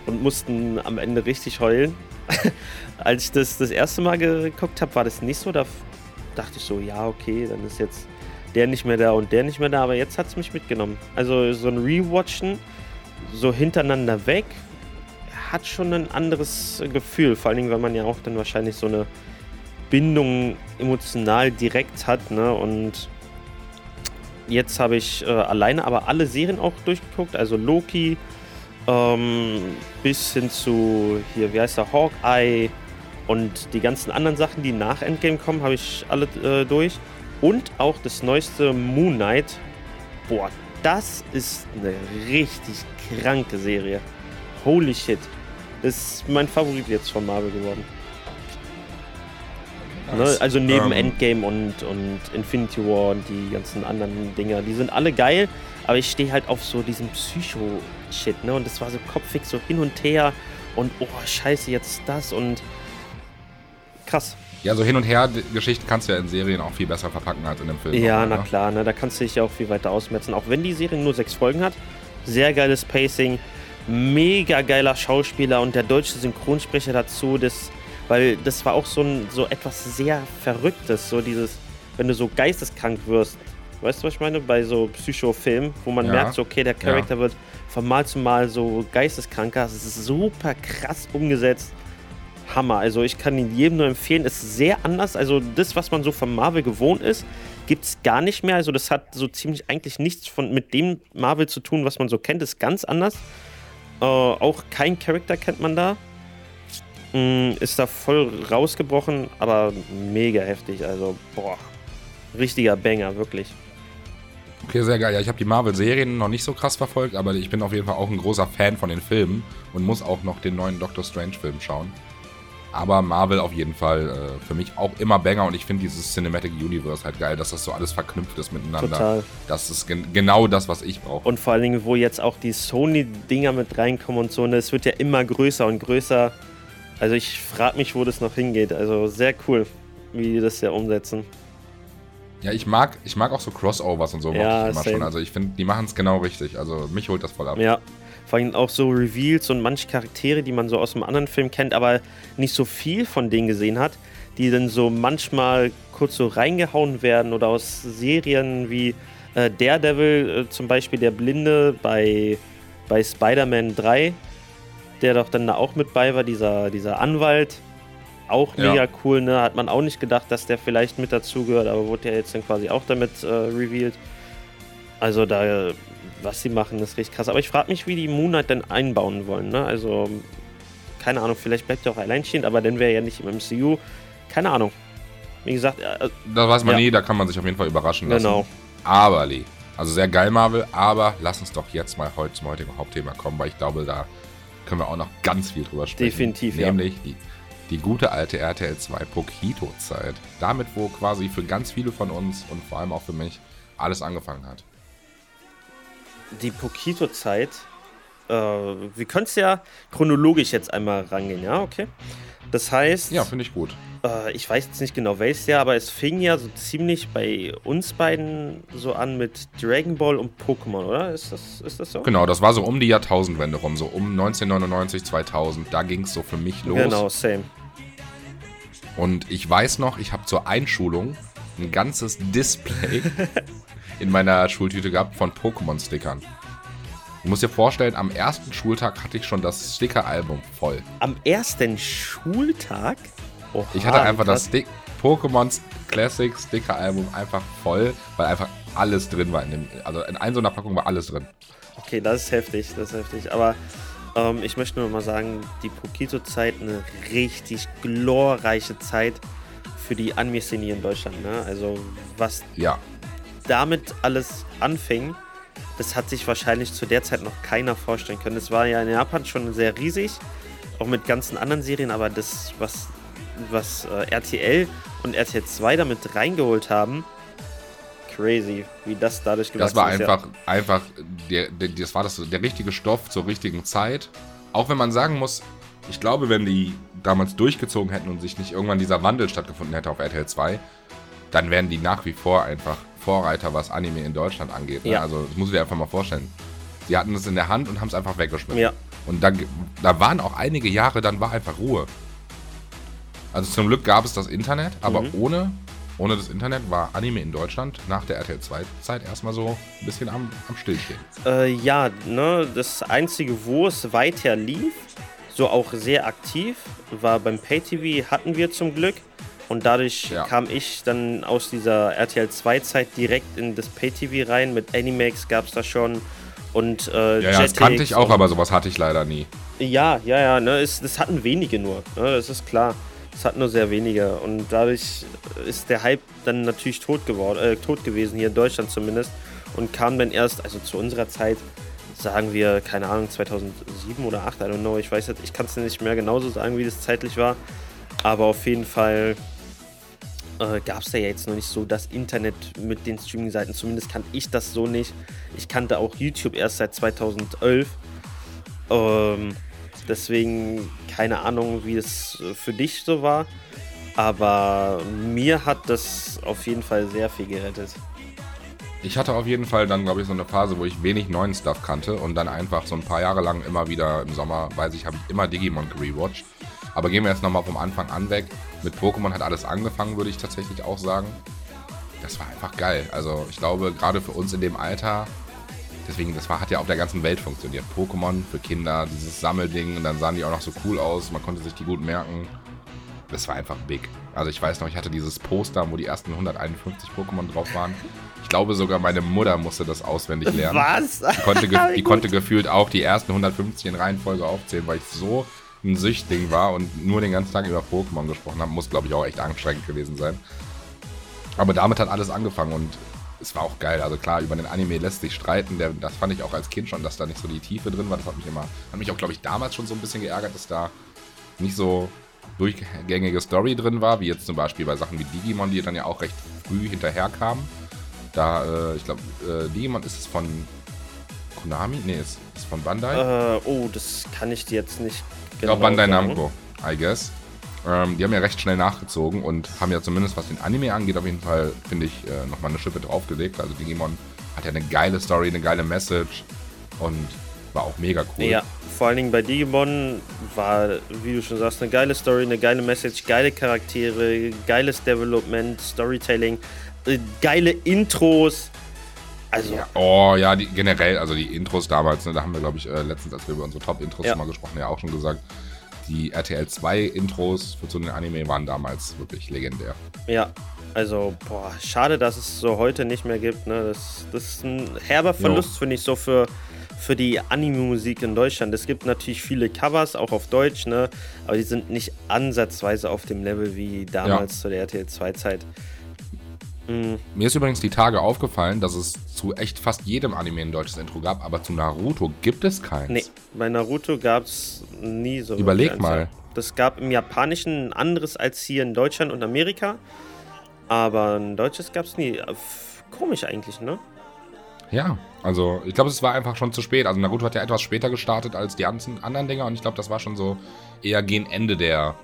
und mussten am Ende richtig heulen. <laughs> Als ich das das erste Mal geguckt habe, war das nicht so. Da dachte ich so, ja, okay, dann ist jetzt der nicht mehr da und der nicht mehr da. Aber jetzt hat es mich mitgenommen. Also so ein Rewatchen, so hintereinander weg, hat schon ein anderes Gefühl. Vor allen Dingen, weil man ja auch dann wahrscheinlich so eine Bindung emotional direkt hat. Ne? Und jetzt habe ich äh, alleine aber alle Serien auch durchgeguckt. Also Loki, ähm, bis hin zu hier, wie heißt der, Hawkeye und die ganzen anderen Sachen, die nach Endgame kommen, habe ich alle äh, durch. Und auch das neueste Moon Knight. Boah, das ist eine richtig kranke Serie. Holy shit. Das ist mein Favorit jetzt von Marvel geworden. Ne? Also neben ähm, Endgame und, und Infinity War und die ganzen anderen Dinger. Die sind alle geil, aber ich stehe halt auf so diesem Psycho-Shit. Ne? Und das war so kopfig, so hin und her. Und oh, scheiße, jetzt das und krass. Ja, so hin und her Geschichten kannst du ja in Serien auch viel besser verpacken als in einem Film. Ja, auch, na ne? klar, ne? da kannst du dich ja auch viel weiter ausmetzen. Auch wenn die Serie nur sechs Folgen hat. Sehr geiles Pacing, mega geiler Schauspieler und der deutsche Synchronsprecher dazu, das, weil das war auch so, ein, so etwas sehr Verrücktes, so dieses, wenn du so geisteskrank wirst. Weißt du, was ich meine? Bei so Psychofilmen, wo man ja. merkt, so, okay, der Charakter ja. wird von Mal zu Mal so geisteskranker. Es ist super krass umgesetzt Hammer. Also ich kann ihn jedem nur empfehlen. Ist sehr anders. Also das, was man so von Marvel gewohnt ist, gibt es gar nicht mehr. Also das hat so ziemlich eigentlich nichts von, mit dem Marvel zu tun, was man so kennt. Ist ganz anders. Äh, auch kein Charakter kennt man da. Mm, ist da voll rausgebrochen, aber mega heftig. Also, boah, richtiger Banger, wirklich. Okay, sehr geil. Ja, ich habe die Marvel-Serien noch nicht so krass verfolgt, aber ich bin auf jeden Fall auch ein großer Fan von den Filmen und muss auch noch den neuen Doctor Strange-Film schauen. Aber Marvel auf jeden Fall äh, für mich auch immer Banger und ich finde dieses Cinematic Universe halt geil, dass das so alles verknüpft ist miteinander. Total. Das ist gen genau das, was ich brauche. Und vor allen Dingen, wo jetzt auch die Sony-Dinger mit reinkommen und so, und ne, es wird ja immer größer und größer. Also ich frage mich, wo das noch hingeht. Also sehr cool, wie die das ja umsetzen. Ja, ich mag, ich mag auch so Crossovers und so. Ja, ich immer schon. Also ich finde, die machen es genau richtig. Also mich holt das voll ab. Ja, vor allem auch so Reveals und manche Charaktere, die man so aus einem anderen Film kennt, aber nicht so viel von denen gesehen hat, die dann so manchmal kurz so reingehauen werden oder aus Serien wie äh, Daredevil, äh, zum Beispiel der Blinde bei, bei Spider-Man 3, der doch dann da auch mit bei war, dieser, dieser Anwalt. Auch mega ja. cool, ne? Hat man auch nicht gedacht, dass der vielleicht mit dazugehört, aber wurde ja jetzt dann quasi auch damit äh, revealed. Also da was sie machen, ist richtig krass. Aber ich frage mich, wie die Moon Knight denn einbauen wollen. Ne? Also, keine Ahnung, vielleicht bleibt er auch alleinstehend, aber dann wäre er ja nicht im MCU. Keine Ahnung. Wie gesagt, äh, da weiß man ja. nie, da kann man sich auf jeden Fall überraschen lassen. Genau. Aber, Lee, also sehr geil, Marvel, aber lass uns doch jetzt mal heute zum heutigen Hauptthema kommen, weil ich glaube, da können wir auch noch ganz viel drüber sprechen. Definitiv, Nämlich ja. die, die gute alte RTL 2 Pokito-Zeit. Damit, wo quasi für ganz viele von uns und vor allem auch für mich alles angefangen hat die Pokito-Zeit. Äh, wir können es ja chronologisch jetzt einmal rangehen, ja, okay? Das heißt. Ja, finde ich gut. Äh, ich weiß jetzt nicht genau welches Jahr, aber es fing ja so ziemlich bei uns beiden so an mit Dragon Ball und Pokémon, oder? Ist das, ist das so? Genau, das war so um die Jahrtausendwende rum, so um 1999, 2000. Da ging es so für mich los. Genau, same. Und ich weiß noch, ich habe zur Einschulung ein ganzes Display <laughs> in meiner Schultüte gehabt von Pokémon-Stickern. Du musst dir vorstellen, am ersten Schultag hatte ich schon das Sticker-Album voll. Am ersten Schultag? Oha, ich hatte einfach das Stick Pokémon Classic Sticker-Album einfach voll, weil einfach alles drin war. In dem, also in einer so einer Packung war alles drin. Okay, das ist heftig, das ist heftig. Aber ähm, ich möchte nur mal sagen, die Pokito-Zeit eine richtig glorreiche Zeit für die Anime-Szene in Deutschland. Ne? Also was ja damit alles anfing, das hat sich wahrscheinlich zu der Zeit noch keiner vorstellen können. Es war ja in Japan schon sehr riesig, auch mit ganzen anderen Serien, aber das, was, was äh, RTL und RTL 2 damit reingeholt haben, crazy, wie das dadurch gewachsen ist. Das war einfach, ja. einfach, der, der, das war das, der richtige Stoff zur richtigen Zeit. Auch wenn man sagen muss, ich glaube, wenn die damals durchgezogen hätten und sich nicht irgendwann dieser Wandel stattgefunden hätte auf RTL 2, dann wären die nach wie vor einfach Vorreiter, was Anime in Deutschland angeht. Ne? Ja. Also das muss ich dir einfach mal vorstellen. Sie hatten es in der Hand und haben es einfach weggeschmissen. Ja. Und da, da waren auch einige Jahre, dann war einfach Ruhe. Also zum Glück gab es das Internet, aber mhm. ohne, ohne das Internet war Anime in Deutschland nach der RTL 2-Zeit erstmal so ein bisschen am, am Stillstehen. Äh, ja, ne, das Einzige, wo es weiter lief, so auch sehr aktiv, war beim Pay-TV hatten wir zum Glück. Und dadurch ja. kam ich dann aus dieser RTL 2-Zeit direkt in das Pay-TV rein. Mit Animax gab es da schon. Und, äh, ja, ja das kannte ich auch, aber sowas hatte ich leider nie. Ja, ja, ja. Ne, es, das hatten wenige nur. Ne, das ist klar. Das hatten nur sehr wenige. Und dadurch ist der Hype dann natürlich tot, geworden, äh, tot gewesen, hier in Deutschland zumindest. Und kam dann erst, also zu unserer Zeit, sagen wir, keine Ahnung, 2007 oder 2008, I don't know. Ich weiß jetzt, ich kann es nicht mehr genauso sagen, wie das zeitlich war. Aber auf jeden Fall äh, gab es ja jetzt noch nicht so das Internet mit den Streaming-Seiten. Zumindest kannte ich das so nicht. Ich kannte auch YouTube erst seit 2011. Ähm, deswegen keine Ahnung, wie es äh, für dich so war. Aber mir hat das auf jeden Fall sehr viel gerettet. Ich hatte auf jeden Fall dann, glaube ich, so eine Phase, wo ich wenig neuen Stuff kannte und dann einfach so ein paar Jahre lang immer wieder im Sommer, weiß ich, habe ich immer Digimon gerewatcht. Aber gehen wir jetzt nochmal vom Anfang an weg. Mit Pokémon hat alles angefangen, würde ich tatsächlich auch sagen. Das war einfach geil. Also ich glaube, gerade für uns in dem Alter, deswegen, das war, hat ja auf der ganzen Welt funktioniert. Pokémon für Kinder, dieses Sammelding und dann sahen die auch noch so cool aus, man konnte sich die gut merken. Das war einfach big. Also ich weiß noch, ich hatte dieses Poster, wo die ersten 151 Pokémon drauf waren. Ich glaube sogar meine Mutter musste das auswendig lernen. Was? Die konnte, <laughs> die konnte gefühlt auch die ersten 150 in Reihenfolge aufzählen, weil ich so ein Süchtling war und nur den ganzen Tag über Pokémon gesprochen habe, muss, glaube ich, auch echt anstrengend gewesen sein. Aber damit hat alles angefangen und es war auch geil. Also klar, über den Anime lässt sich streiten. Der, das fand ich auch als Kind schon, dass da nicht so die Tiefe drin war. Das hat mich immer, hat mich auch, glaube ich, damals schon so ein bisschen geärgert, dass da nicht so durchgängige Story drin war, wie jetzt zum Beispiel bei Sachen wie Digimon, die dann ja auch recht früh hinterher kamen. Da, äh, ich glaube, äh, Digimon ist es von Konami? Nee, ist es von Bandai? Äh, oh, das kann ich dir jetzt nicht ich glaube Bandai Namco, I guess. Ähm, die haben ja recht schnell nachgezogen und haben ja zumindest, was den Anime angeht, auf jeden Fall, finde ich, äh, nochmal eine Schippe draufgelegt. Also Digimon hat ja eine geile Story, eine geile Message und war auch mega cool. Ja, vor allen Dingen bei Digimon war, wie du schon sagst, eine geile Story, eine geile Message, geile Charaktere, geiles Development, Storytelling, äh, geile Intros. Also. Ja, oh ja, die, generell, also die Intros damals, ne, da haben wir, glaube ich, äh, letztens, als wir über unsere Top-Intros ja. mal gesprochen, ja auch schon gesagt, die RTL 2 Intros für so den Anime waren damals wirklich legendär. Ja, also, boah, schade, dass es so heute nicht mehr gibt. Ne? Das, das ist ein herber Verlust, finde ich, so für, für die Anime-Musik in Deutschland. Es gibt natürlich viele Covers, auch auf Deutsch, ne? aber die sind nicht ansatzweise auf dem Level wie damals ja. zu der RTL 2-Zeit. Mhm. Mir ist übrigens die Tage aufgefallen, dass es zu echt fast jedem Anime ein deutsches Intro gab, aber zu Naruto gibt es keins. Nee, bei Naruto gab es nie so. Überleg mal. Das gab im Japanischen ein anderes als hier in Deutschland und Amerika, aber ein deutsches gab es nie. Komisch eigentlich, ne? Ja, also ich glaube, es war einfach schon zu spät. Also Naruto hat ja etwas später gestartet als die anderen Dinger und ich glaube, das war schon so eher gegen Ende der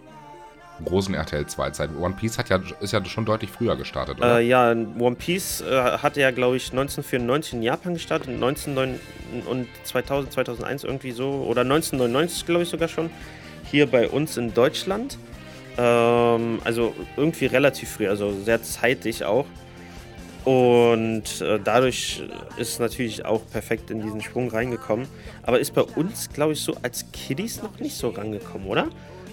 großen RTL 2 Zeit. One Piece hat ja, ist ja schon deutlich früher gestartet, oder? Äh, ja, One Piece äh, hatte ja, glaube ich, 1994 in Japan gestartet und 1909 und 2000, 2001 irgendwie so, oder 1999, glaube ich, sogar schon, hier bei uns in Deutschland. Ähm, also irgendwie relativ früh, also sehr zeitig auch. Und äh, dadurch ist natürlich auch perfekt in diesen Sprung reingekommen. Aber ist bei uns, glaube ich, so als Kiddies noch nicht so rangekommen, oder?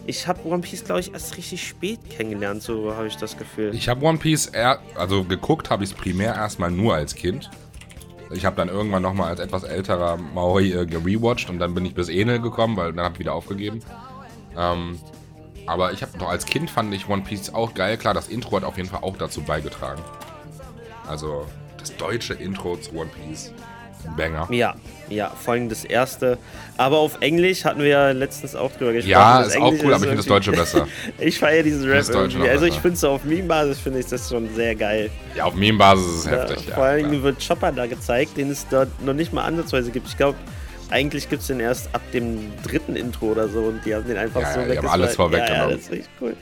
Ich habe One Piece, glaube ich, erst richtig spät kennengelernt, so habe ich das Gefühl. Ich habe One Piece, eher, also geguckt habe ich es primär erstmal nur als Kind. Ich habe dann irgendwann nochmal als etwas älterer Maui äh, gerewatcht und dann bin ich bis Enel gekommen, weil dann habe ich wieder aufgegeben. Ähm, aber ich habe doch als Kind fand ich One Piece auch geil. Klar, das Intro hat auf jeden Fall auch dazu beigetragen. Also das deutsche Intro zu One Piece. Banger. Ja, ja, vor allem das erste. Aber auf Englisch hatten wir ja letztens auch drüber gesprochen. Ja, ist Englisch auch cool, aber ich finde das Deutsche besser. <laughs> ich feiere diesen Rap irgendwie. Also ich finde so auf Meme-Basis finde ich das schon sehr geil. Ja, auf Meme-Basis ist es ja, heftig, ja. Vor allem ja. wird Chopper da gezeigt, den es dort noch nicht mal ansatzweise gibt. Ich glaube, eigentlich gibt es den erst ab dem dritten Intro oder so und die haben den einfach ja, so ja, weg. haben alles vorweggenommen. Ja, ja, das ist richtig cool.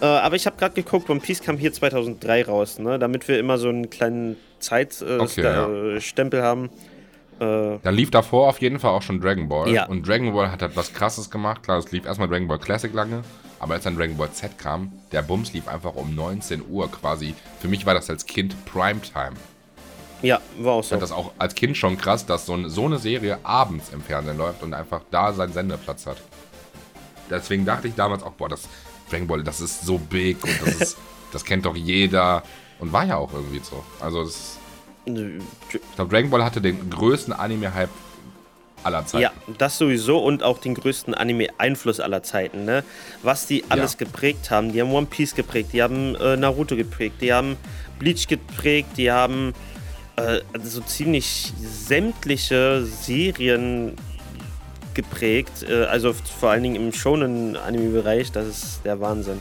Äh, aber ich habe gerade geguckt, One Piece kam hier 2003 raus, ne? damit wir immer so einen kleinen Zeitstempel äh, okay, haben. Äh, Dann lief davor auf jeden Fall auch schon Dragon Ball. Ja. Und Dragon Ball hat halt was krasses gemacht. Klar, es lief erstmal Dragon Ball Classic lange. Aber als dann Dragon Ball Z kam, der Bums lief einfach um 19 Uhr quasi. Für mich war das als Kind Primetime. Ja, war auch so. Ich fand das auch als Kind schon krass, dass so, so eine Serie abends im Fernsehen läuft und einfach da seinen Sendeplatz hat. Deswegen dachte ich damals auch, boah, das Dragon Ball, das ist so big und das, <laughs> ist, das kennt doch jeder. Und war ja auch irgendwie so. Also das ist ich glaube, Dragon Ball hatte den größten Anime-Hype aller Zeiten. Ja, das sowieso und auch den größten Anime-Einfluss aller Zeiten. Ne? Was die alles ja. geprägt haben. Die haben One Piece geprägt, die haben äh, Naruto geprägt, die haben Bleach geprägt, die haben äh, so ziemlich sämtliche Serien geprägt. Äh, also vor allen Dingen im Shonen-Anime-Bereich, das ist der Wahnsinn.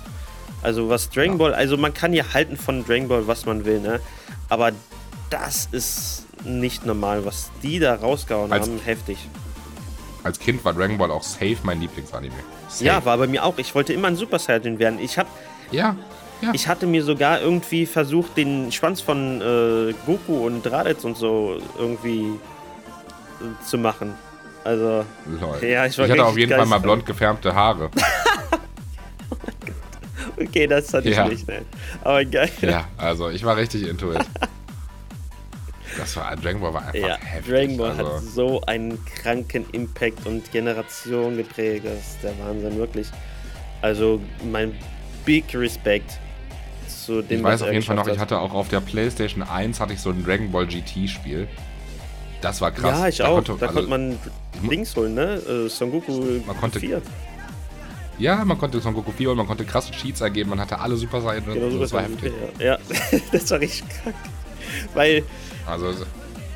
Also was Dragon Ball, also man kann ja halten von Dragon Ball, was man will, ne? Aber das ist nicht normal, was die da rausgehauen Als- haben, heftig. Als Kind war Dragon Ball auch safe mein Lieblingsanime. Safe. Ja, war bei mir auch. Ich wollte immer ein Super Saiyan werden. Ich hab, Ja, ja. ich hatte mir sogar irgendwie versucht, den Schwanz von äh, Goku und Raditz und so irgendwie äh, zu machen. Also, Lol. Ja, ich war hatte auf jeden Fall mal blond gefärbte Haare. <laughs> okay, das hatte Ja. ich nicht, ne? Aber geil. ja, also ich war richtig into it. <laughs> Das war, Dragon Ball war einfach Ja, heftig. Dragon Ball also, hat so einen kranken Impact und Generation geprägt. Das ist der Wahnsinn, wirklich. Also mein Big Respect zu dem, ich weiß auf jeden Fall noch, geschafft ich hat. hatte auch auf der Playstation 1 hatte ich so ein Dragon Ball GT-Spiel. Das war krass. Ja, ich Da auch. konnte- da also, konnte man Dings holen, ne? Äh, Son Goku Man konnte- 4. Ja, man konnte Son Goku 4 und man konnte krasse Cheats ergeben, man hatte alle Super Saiyan. Genau, so das war heftig. Ja, ja. <laughs> das war richtig krank. <laughs> Weil, Also,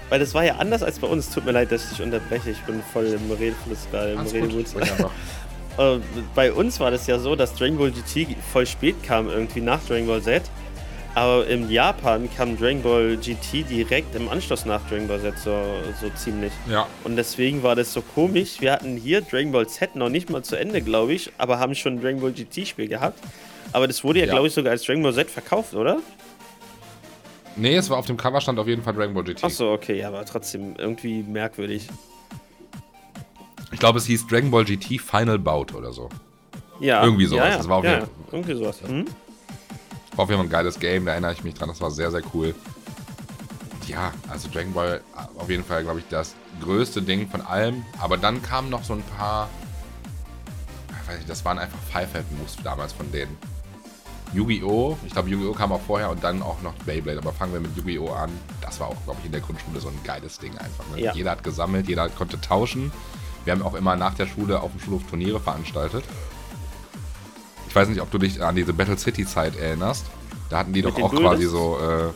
weil das war ja anders als bei uns. Tut mir leid, dass ich dich unterbreche. Ich bin voll im Redefluss gerade, im. Redewut. Sprich einfach. <laughs> Äh, bei uns war das ja so, dass Dragon Ball GT voll spät kam, irgendwie nach Dragon Ball Z. Aber in Japan kam Dragon Ball GT direkt im Anschluss nach Dragon Ball Z, so, so ziemlich. Ja, Und deswegen war das so komisch. Wir hatten hier Dragon Ball Z noch nicht mal zu Ende, glaube ich, aber haben schon ein Dragon Ball GT-Spiel gehabt. Aber das wurde ja, Ja. glaube ich, sogar als Dragon Ball Z verkauft, oder? Nee, es war auf dem Cover stand auf jeden Fall Dragon Ball GT. Achso, okay, ja, aber trotzdem irgendwie merkwürdig. Ich glaube, es hieß Dragon Ball GT Final Bout oder so. Ja. Irgendwie sowas. Ja, ja, Das war auf ja, jeden ja, irgendwie sowas. Hm? War auf jeden Fall ein geiles Game, da erinnere ich mich dran, das war sehr, sehr cool. Ja, also Dragon Ball auf jeden Fall, glaube ich, das größte Ding von allem. Aber dann kamen noch so ein paar. ich Weiß nicht, das waren einfach Five-Head-Moves damals von denen. Yu-Gi-Oh! Ich glaube, Yu-Gi-Oh! kam auch vorher und dann auch noch Beyblade. Aber fangen wir mit Yu-Gi-Oh! an. Das war auch, glaube ich, in der Grundschule so ein geiles Ding einfach. Ne? Ja. Jeder hat gesammelt, jeder konnte tauschen. Wir haben auch immer nach der Schule auf dem Schulhof Turniere veranstaltet. Ich weiß nicht, ob du dich an diese Battle City Zeit erinnerst. Da hatten die Mit doch auch quasi Bullets? so, äh,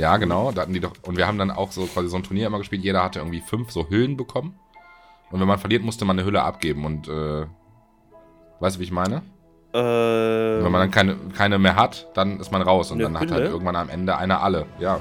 ja genau, da hatten die doch, und wir haben dann auch so quasi so ein Turnier immer gespielt. Jeder hatte irgendwie fünf so Hüllen bekommen. Und wenn man verliert, musste man eine Hülle abgeben. Und, äh, weißt du, wie ich meine? Äh, Und wenn man dann keine, keine mehr hat, dann ist man raus. Und dann hat halt Hülle? irgendwann am Ende einer alle. Ja.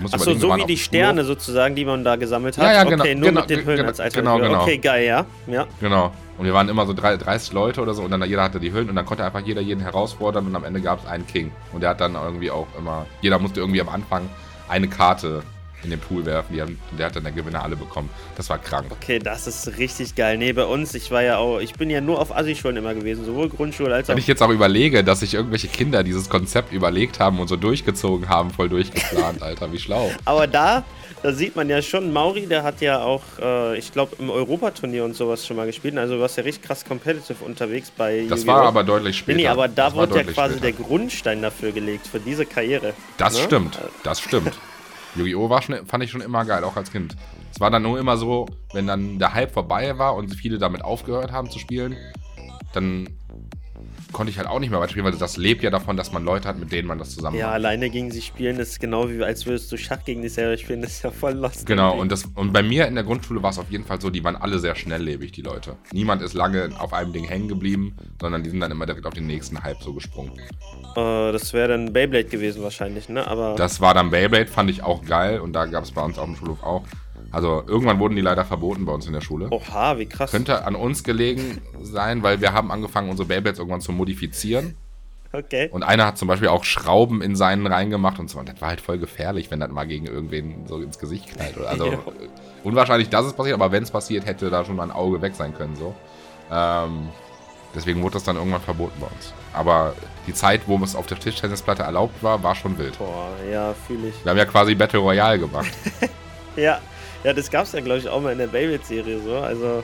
Musst Achso, so wie die Sterne Schulhof. sozusagen, die man da gesammelt hat. Ja, ja, genau, Okay, nur genau, mit den Hüllen genau, als Alternative. genau, genau. Okay, geil, ja. ja. Genau. Und wir waren immer so drei- 30 Leute oder so und dann jeder hatte die Hüllen und dann konnte einfach jeder jeden herausfordern und am Ende gab es einen King. Und der hat dann irgendwie auch immer, jeder musste irgendwie am Anfang eine Karte in den Pool werfen. Haben, der hat dann der Gewinner alle bekommen. Das war krank. Okay, das ist richtig geil. Nee, bei uns, ich war ja auch, ich bin ja nur auf Assi-Schulen immer gewesen, sowohl Grundschule als auch. Wenn ich jetzt auch überlege, dass sich irgendwelche Kinder dieses Konzept überlegt haben und so durchgezogen haben, voll durchgeplant, <laughs> Alter, wie schlau. Aber da, da sieht man ja schon, Mauri, der hat ja auch, äh, ich glaube, im Europaturnier und sowas schon mal gespielt. Also warst ja richtig krass competitive unterwegs bei Das war aber deutlich später. nee, aber da wurde ja quasi später. der Grundstein dafür gelegt, für diese Karriere. Das ne? stimmt, das stimmt. <laughs> Yu-Gi-Oh! Fand ich schon immer geil, auch als Kind. Es war dann nur immer so, wenn dann der Hype vorbei war und viele damit aufgehört haben zu spielen, dann konnte ich halt auch nicht mehr weiterspielen, weil das lebt ja davon, dass man Leute hat, mit denen man das zusammen Ja, macht. alleine gegen sie spielen ist genau wie als würdest du Schach gegen dich selber spielen, das ist ja voll lost. Genau, und, das, und bei mir in der Grundschule war es auf jeden Fall so, die waren alle sehr schnelllebig, die Leute. Niemand ist lange auf einem Ding hängen geblieben, sondern die sind dann immer direkt auf den nächsten Hype so gesprungen. Äh, das wäre dann Beyblade gewesen wahrscheinlich, ne? Aber Das war dann Beyblade, fand ich auch geil und da gab es bei uns auf dem Schulhof auch. Also irgendwann wurden die leider verboten bei uns in der Schule. oha, wie krass. Könnte an uns gelegen sein, weil wir haben angefangen, unsere Beyblades irgendwann zu modifizieren. Okay. Und einer hat zum Beispiel auch Schrauben in seinen reingemacht und so. Und das war halt voll gefährlich, wenn das mal gegen irgendwen so ins Gesicht knallt. Also <laughs> Ja. unwahrscheinlich, dass es passiert, aber wenn es passiert, hätte da schon mal ein Auge weg sein können. So. Ähm, deswegen wurde das dann irgendwann verboten bei uns. Aber die Zeit, wo es auf der Tischtennisplatte erlaubt war, war schon wild. Boah, ja, fühle ich. Wir haben ja quasi Battle Royale gemacht. <laughs> Ja, ja, das gab's ja, glaube ich, auch mal in der Beyblade-Serie so. Also,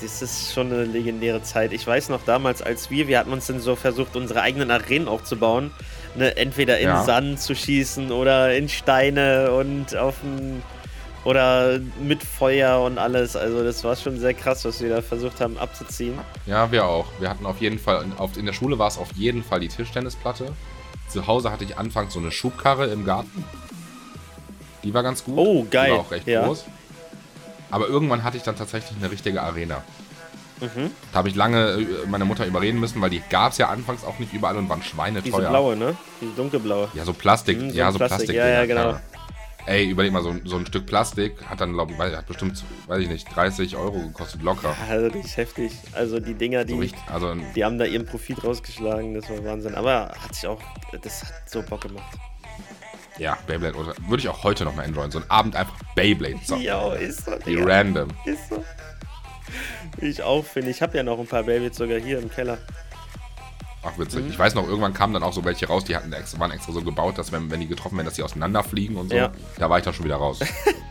das ist schon eine legendäre Zeit. Ich weiß noch damals, als wir, wir hatten uns dann so versucht, unsere eigenen Arenen aufzubauen. Ne, entweder in Ja. Sand zu schießen oder in Steine und auf ein, oder mit Feuer und alles. Also das war schon sehr krass, was wir da versucht haben abzuziehen. Ja, wir auch. Wir hatten auf jeden Fall, in der Schule war es auf jeden Fall die Tischtennisplatte. Zu Hause hatte ich anfangs so eine Schubkarre im Garten. Die war ganz gut. Oh, geil. Die war auch recht Ja. groß. Aber irgendwann hatte ich dann tatsächlich eine richtige Arena. Mhm. Da habe ich lange äh, meine Mutter überreden müssen, weil die gab es ja anfangs auch nicht überall und waren schweineteuer. Diese blaue, ne? Diese dunkelblaue. Ja, so Plastik. Mhm, so ja, so Plastik. Plastik ja, ja, genau. Klar. Ey, überleg mal, so, so ein Stück Plastik hat dann, glaube ich, hat bestimmt, weiß ich nicht, 30 Euro gekostet, locker. Also ist heftig. Also die Dinger, die, so richtig, also, die haben da ihren Profit rausgeschlagen, das war Wahnsinn. Aber hat sich auch, das hat so Bock gemacht. Ja, Beyblade würde ich auch heute noch mal enjoyen. So ein Abend einfach Beyblade zocken. Ja, ist so. Wie random. Ist so. Wie ich auch finde. Ich habe ja noch ein paar Beyblades sogar hier im Keller. Ach, witzig. Mhm. Ich weiß noch, irgendwann kamen dann auch so welche raus, die hatten extra, waren extra so gebaut, dass wenn, wenn die getroffen werden, dass die auseinanderfliegen und so. Ja. Da war ich dann schon wieder raus. <laughs>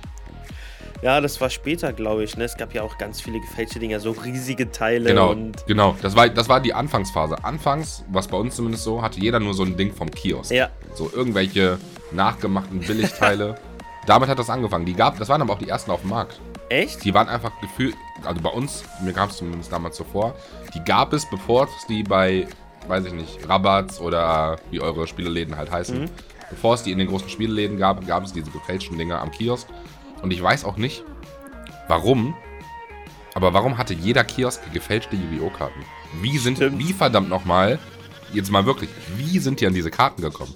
ja, das war später, glaube ich. Ne? Es gab ja auch ganz viele gefälschte Dinger, so riesige Teile. Genau, genau. Das war, das war die Anfangsphase. Anfangs, was bei uns zumindest so, hatte jeder nur so ein Ding vom Kiosk. Ja. So irgendwelche nachgemachten Billigteile. <laughs> Damit hat das angefangen. Die gab, das waren aber auch die ersten auf dem Markt. Echt? Die waren einfach gefühlt, also bei uns, mir kam es zumindest damals so vor, die gab es, bevor es die bei weiß ich nicht, Rabatz oder wie eure Spieleläden halt heißen. Mhm. Bevor es die in den großen Spieleläden gab, gab es diese gefälschten Dinger am Kiosk. Und ich weiß auch nicht, warum, aber warum hatte jeder Kiosk gefälschte Yu-Gi-Oh! Karten? Wie sind, Stimmt. wie verdammt nochmal, jetzt mal wirklich, wie sind die an diese Karten gekommen?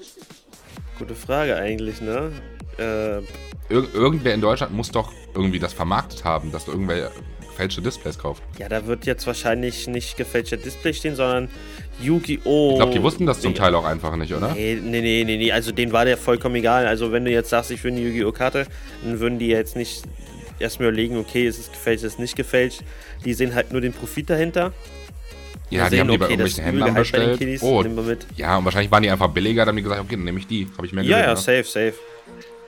Gute Frage eigentlich, ne? Äh, Ir irgendwer in Deutschland muss doch irgendwie das vermarktet haben, dass du irgendwer gefälschte Displays kauft. Ja, da wird jetzt wahrscheinlich nicht gefälschte Display stehen, sondern Yu-Gi-Oh! Ich glaube, die wussten das zum Teil auch einfach nicht, oder? Nee, nee, nee, nee, nee. Also denen war der vollkommen egal. Also wenn du jetzt sagst, ich will eine Yu-Gi-Oh! Karte, dann würden die jetzt nicht erstmal überlegen, okay, ist es gefälscht, ist es nicht gefälscht. Die sehen halt nur den Profit dahinter. Ja, die haben die okay, bei irgendwelchen Händlern bestellt. Kiddies, oh, ja, und wahrscheinlich waren die einfach billiger, dann haben die gesagt, okay, dann nehme ich die. Habe ich mehr Ja, gesehen, ja, ne? safe, safe.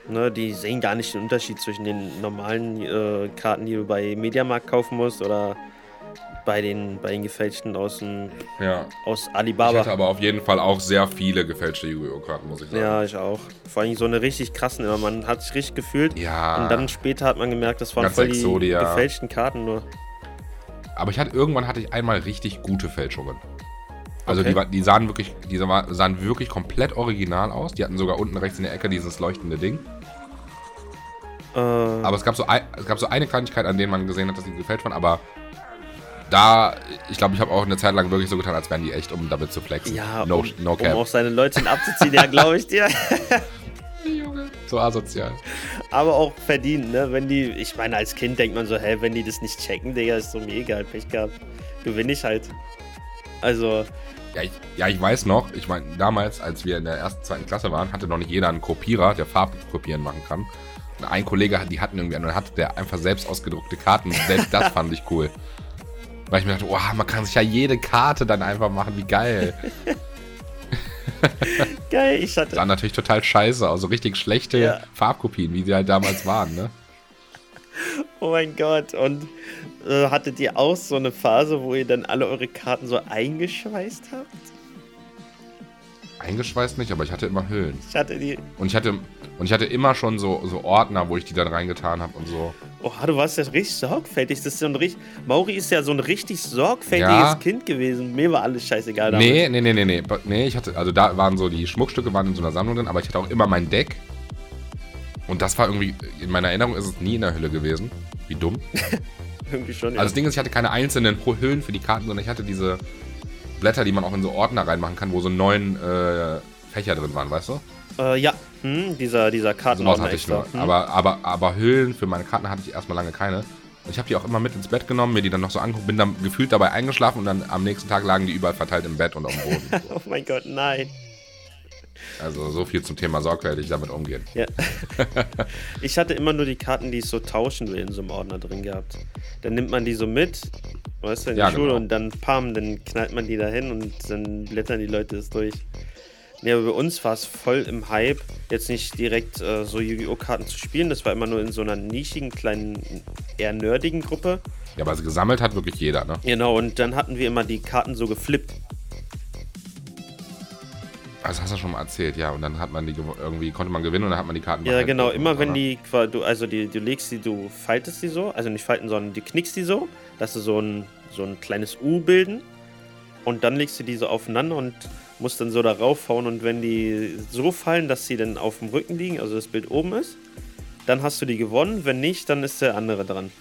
Ne, die sehen gar nicht den Unterschied zwischen den normalen äh, Karten, die du bei Mediamarkt kaufen musst oder bei den, bei den gefälschten aus, dem, ja. aus Alibaba. Ich hatte aber auf jeden Fall auch sehr viele gefälschte Yu-Gi-Oh! Karten, muss ich sagen. Ja, ich auch. Vor allem so eine richtig krassen immer. Man hat sich richtig gefühlt. Ja. Und dann später hat man gemerkt, das waren Ganz voll Exodia. die gefälschten Karten nur. Aber ich hatte irgendwann hatte ich einmal richtig gute Fälschungen. Also okay. die, die, sahen wirklich, die sahen wirklich komplett original aus. Die hatten sogar unten rechts in der Ecke dieses leuchtende Ding. Äh. Aber es gab, so ein, es gab so eine Kleinigkeit, an denen man gesehen hat, dass die gefälscht waren, aber da, ich glaube, ich habe auch eine Zeit lang wirklich so getan, als wären die echt, um damit zu flexen. Ja, no, um, no cap. um auch seine Leute abzuziehen, ja, glaube ich dir. <laughs> <laughs> Junge. So asozial. Aber auch verdient, ne? Wenn die, ich meine, als Kind denkt man so, hä, wenn die das nicht checken, Digga, ist so mir egal, Pech gehabt. Gewinne ich halt. Also. Ja ich, ja, ich weiß noch, ich meine, damals, als wir in der ersten, zweiten Klasse waren, hatte noch nicht jeder einen Kopierer, der Farbkopieren machen kann. Und ein Kollege, die hatten irgendwie, und dann hatte der einfach selbst ausgedruckte Karten. Selbst das <laughs> fand ich cool. Weil ich mir dachte, oh, man kann sich ja jede Karte dann einfach machen, wie geil. <laughs> geil, ich hatte. Das sah natürlich total scheiße, also richtig schlechte ja. Farbkopien, wie sie halt damals <laughs> waren, ne? Oh mein Gott, und äh, hattet ihr auch so eine Phase, wo ihr dann alle eure Karten so eingeschweißt habt? Eingeschweißt nicht, aber ich hatte immer Hüllen. Ich hatte die. Und ich hatte, und ich hatte immer schon so, so Ordner, wo ich die dann reingetan habe und so. Oha, du warst ja richtig sorgfältig. Das ist so ein richtig, Mauri ist ja so ein richtig sorgfältiges ja. Kind gewesen. Mir war alles scheißegal damals. Nee, nee, nee, nee, nee. Nee, ich hatte, also da waren so, die Schmuckstücke waren in so einer Sammlung drin, aber ich hatte auch immer mein Deck. Und das war irgendwie, in meiner Erinnerung ist es nie in der Hülle gewesen. Wie dumm. <laughs> irgendwie schon, ja. Also das Ding ist, ich hatte keine einzelnen Hüllen für die Karten, sondern ich hatte diese Blätter, die man auch in so Ordner reinmachen kann, wo so neun äh, Fächer drin waren, weißt du? Äh, ja, hm, dieser, dieser Kartenordner hatte ich nur. Hm. Aber, aber, aber Hüllen für meine Karten hatte ich erstmal lange keine. Und ich habe die auch immer mit ins Bett genommen, mir die dann noch so angeguckt, bin dann gefühlt dabei eingeschlafen und dann am nächsten Tag lagen die überall verteilt im Bett und auf dem Boden. <laughs> oh mein Gott, nein. Also so viel zum Thema sorgfältig damit umgehen. Ja. <laughs> ich hatte immer nur die Karten, die ich so tauschen will, in so einem Ordner drin gehabt. Dann nimmt man die so mit, weißt du, in ja, die Schule genau. und dann pam, dann knallt man die da hin und dann blättern die Leute es durch. Nee, aber bei uns war es voll im Hype, jetzt nicht direkt äh, so Yu-Gi-Oh! Karten zu spielen. Das war immer nur in so einer nischigen, kleinen, eher nerdigen Gruppe. Ja, aber gesammelt hat wirklich jeder, ne? Genau, und dann hatten wir immer die Karten so geflippt. Das hast du schon mal erzählt, ja. Und dann hat man die irgendwie, konnte man gewinnen und dann hat man die Karten Ja, genau, immer wenn die, du, also die, du legst die, du faltest die so, also nicht falten, sondern du knickst die so, dass sie so ein, so ein kleines U bilden. Und dann legst du die so aufeinander und musst dann so darauf hauen. Und wenn die so fallen, dass sie dann auf dem Rücken liegen, also das Bild oben ist, dann hast du die gewonnen. Wenn nicht, dann ist der andere dran.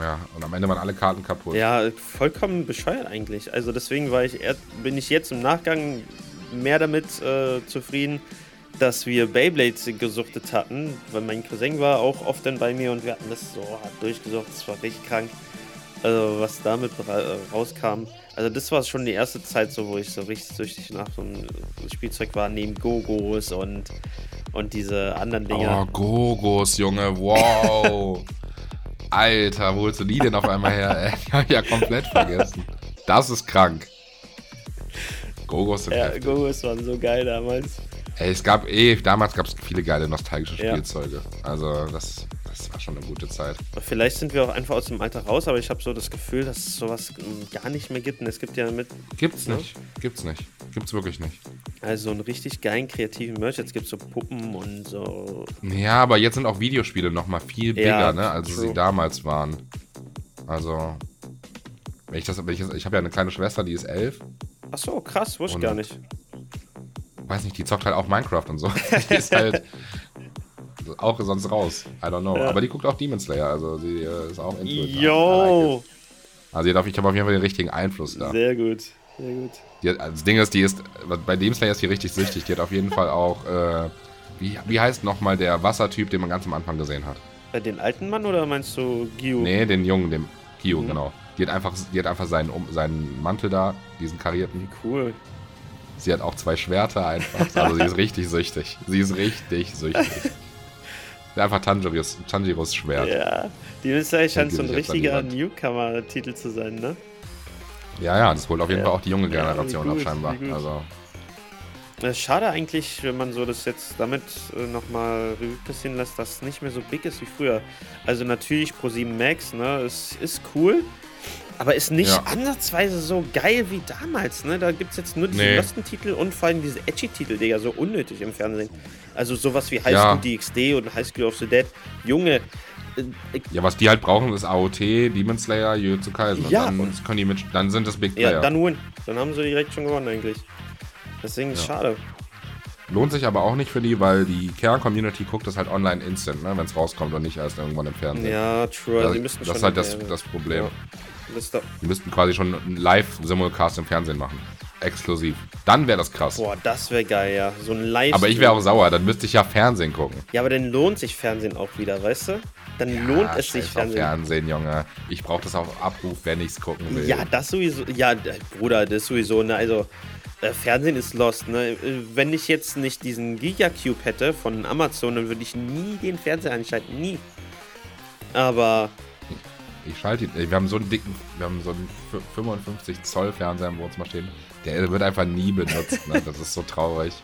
Ja, und am Ende waren alle Karten kaputt. Ja, vollkommen bescheuert eigentlich. Also deswegen war ich bin ich jetzt im Nachgang mehr damit äh, zufrieden, dass wir Beyblades gesuchtet hatten, weil mein Cousin war auch oft dann bei mir und wir hatten das so hart durchgesucht, das war richtig krank. Also was damit rauskam. Also das war schon die erste Zeit so, wo ich so richtig süchtig nach so einem Spielzeug war, neben Gogos und, und diese anderen Dinge. Oh, Gogos, Junge, wow. <laughs> Alter, wo holst du die denn auf einmal her? Ey, die hab ich ja komplett vergessen. Das ist krank. Gogos sind Ja, Gogos waren so geil damals. Ey, es gab eh, damals gab es viele geile nostalgische Spielzeuge. Ja. Also das, das war schon eine gute Zeit. Vielleicht sind wir auch einfach aus dem Alter raus, aber ich habe so das Gefühl, dass es sowas gar nicht mehr gibt. Und es gibt ja mit. Gibt's ne? nicht. Gibt's nicht. Gibt's wirklich nicht. Also einen richtig geilen kreativen Merch. Jetzt gibt's so Puppen und so. Ja, aber jetzt sind auch Videospiele nochmal viel bigger, ja, ne, als true. sie damals waren. Also. Wenn ich das, wenn ich, ich habe ja eine kleine Schwester, die ist elf. Ach so, krass, wusste ich gar nicht. Weiß nicht, die zockt halt auch Minecraft und so. <laughs> die ist halt auch sonst raus. I don't know. Ja. Aber die guckt auch Demon Slayer, also sie äh, ist auch Yo! Also ich habe auf jeden Fall den richtigen Einfluss da. Sehr gut, sehr gut. Die, also das Ding ist, die ist, bei Demon Slayer ist die richtig süchtig. Die hat auf jeden Fall auch, äh, wie, wie heißt nochmal der Wassertyp, den man ganz am Anfang gesehen hat? Bei den alten Mann oder meinst du Gyu? Nee, den Jungen, den Gyu, mhm. genau. Die hat einfach, die hat einfach seinen, seinen Mantel da, diesen karierten. Cool. Sie hat auch zwei Schwerter einfach. Also sie ist <laughs> richtig süchtig. Sie ist richtig süchtig. <laughs> Einfach Tanjiros, Tanjiros Schwert. Ja, die Missile scheint so ein richtiger Newcomer-Titel zu sein, ne? Ja, ja, das holt auf jeden ja. Fall auch die junge Generation ja, gut, ab, scheinbar. Also. Schade eigentlich, wenn man so das jetzt damit äh, nochmal Revue passieren lässt, dass es nicht mehr so big ist wie früher. Also natürlich Pro7 Max, ne, es ist cool, aber ist nicht ja. ansatzweise so geil wie damals, ne? Da gibt es jetzt nur diese nee. Titel und vor allem diese Edgy-Titel, Digga, so unnötig im Fernsehen. Also sowas wie High School ja. DxD und High School of the Dead. Junge. Äh, ja, was die halt brauchen, ist AOT, Demon Slayer, Jujutsu Kaisen. Ja, dann, und können die mit, dann sind das Big Player. Ja, dann win. Dann haben sie direkt schon gewonnen eigentlich. Deswegen ist ja. schade. Lohnt sich aber auch nicht für die, weil die Kern-Community guckt das halt online instant, ne, wenn es rauskommt und nicht erst irgendwann im Fernsehen. Ja, true. Das, das ist halt das, das Problem. Ja. Die müssten quasi schon einen Live-Simulcast im Fernsehen machen. Exklusiv. Dann wäre das krass. Boah, das wäre geil, ja. So ein live Aber ich wäre auch sauer, dann müsste ich ja Fernsehen gucken. Ja, aber dann lohnt sich Fernsehen auch wieder, weißt du? Dann ja, lohnt es sich Fernsehen. Fernsehen, Junge. Ich brauche das auf Abruf, wenn ich es gucken will. Ja, das sowieso. Ja, Bruder, das sowieso. Ne? Also, äh, Fernsehen ist lost. Ne? Wenn ich jetzt nicht diesen Gigacube hätte von Amazon, dann würde ich nie den Fernseher einschalten. Nie. Aber ich schalte ihn. Wir haben so einen dicken, wir haben so einen 55 Zoll Fernseher im Wohnzimmer stehen. Der wird einfach nie benutzt. Ne? Das ist so traurig.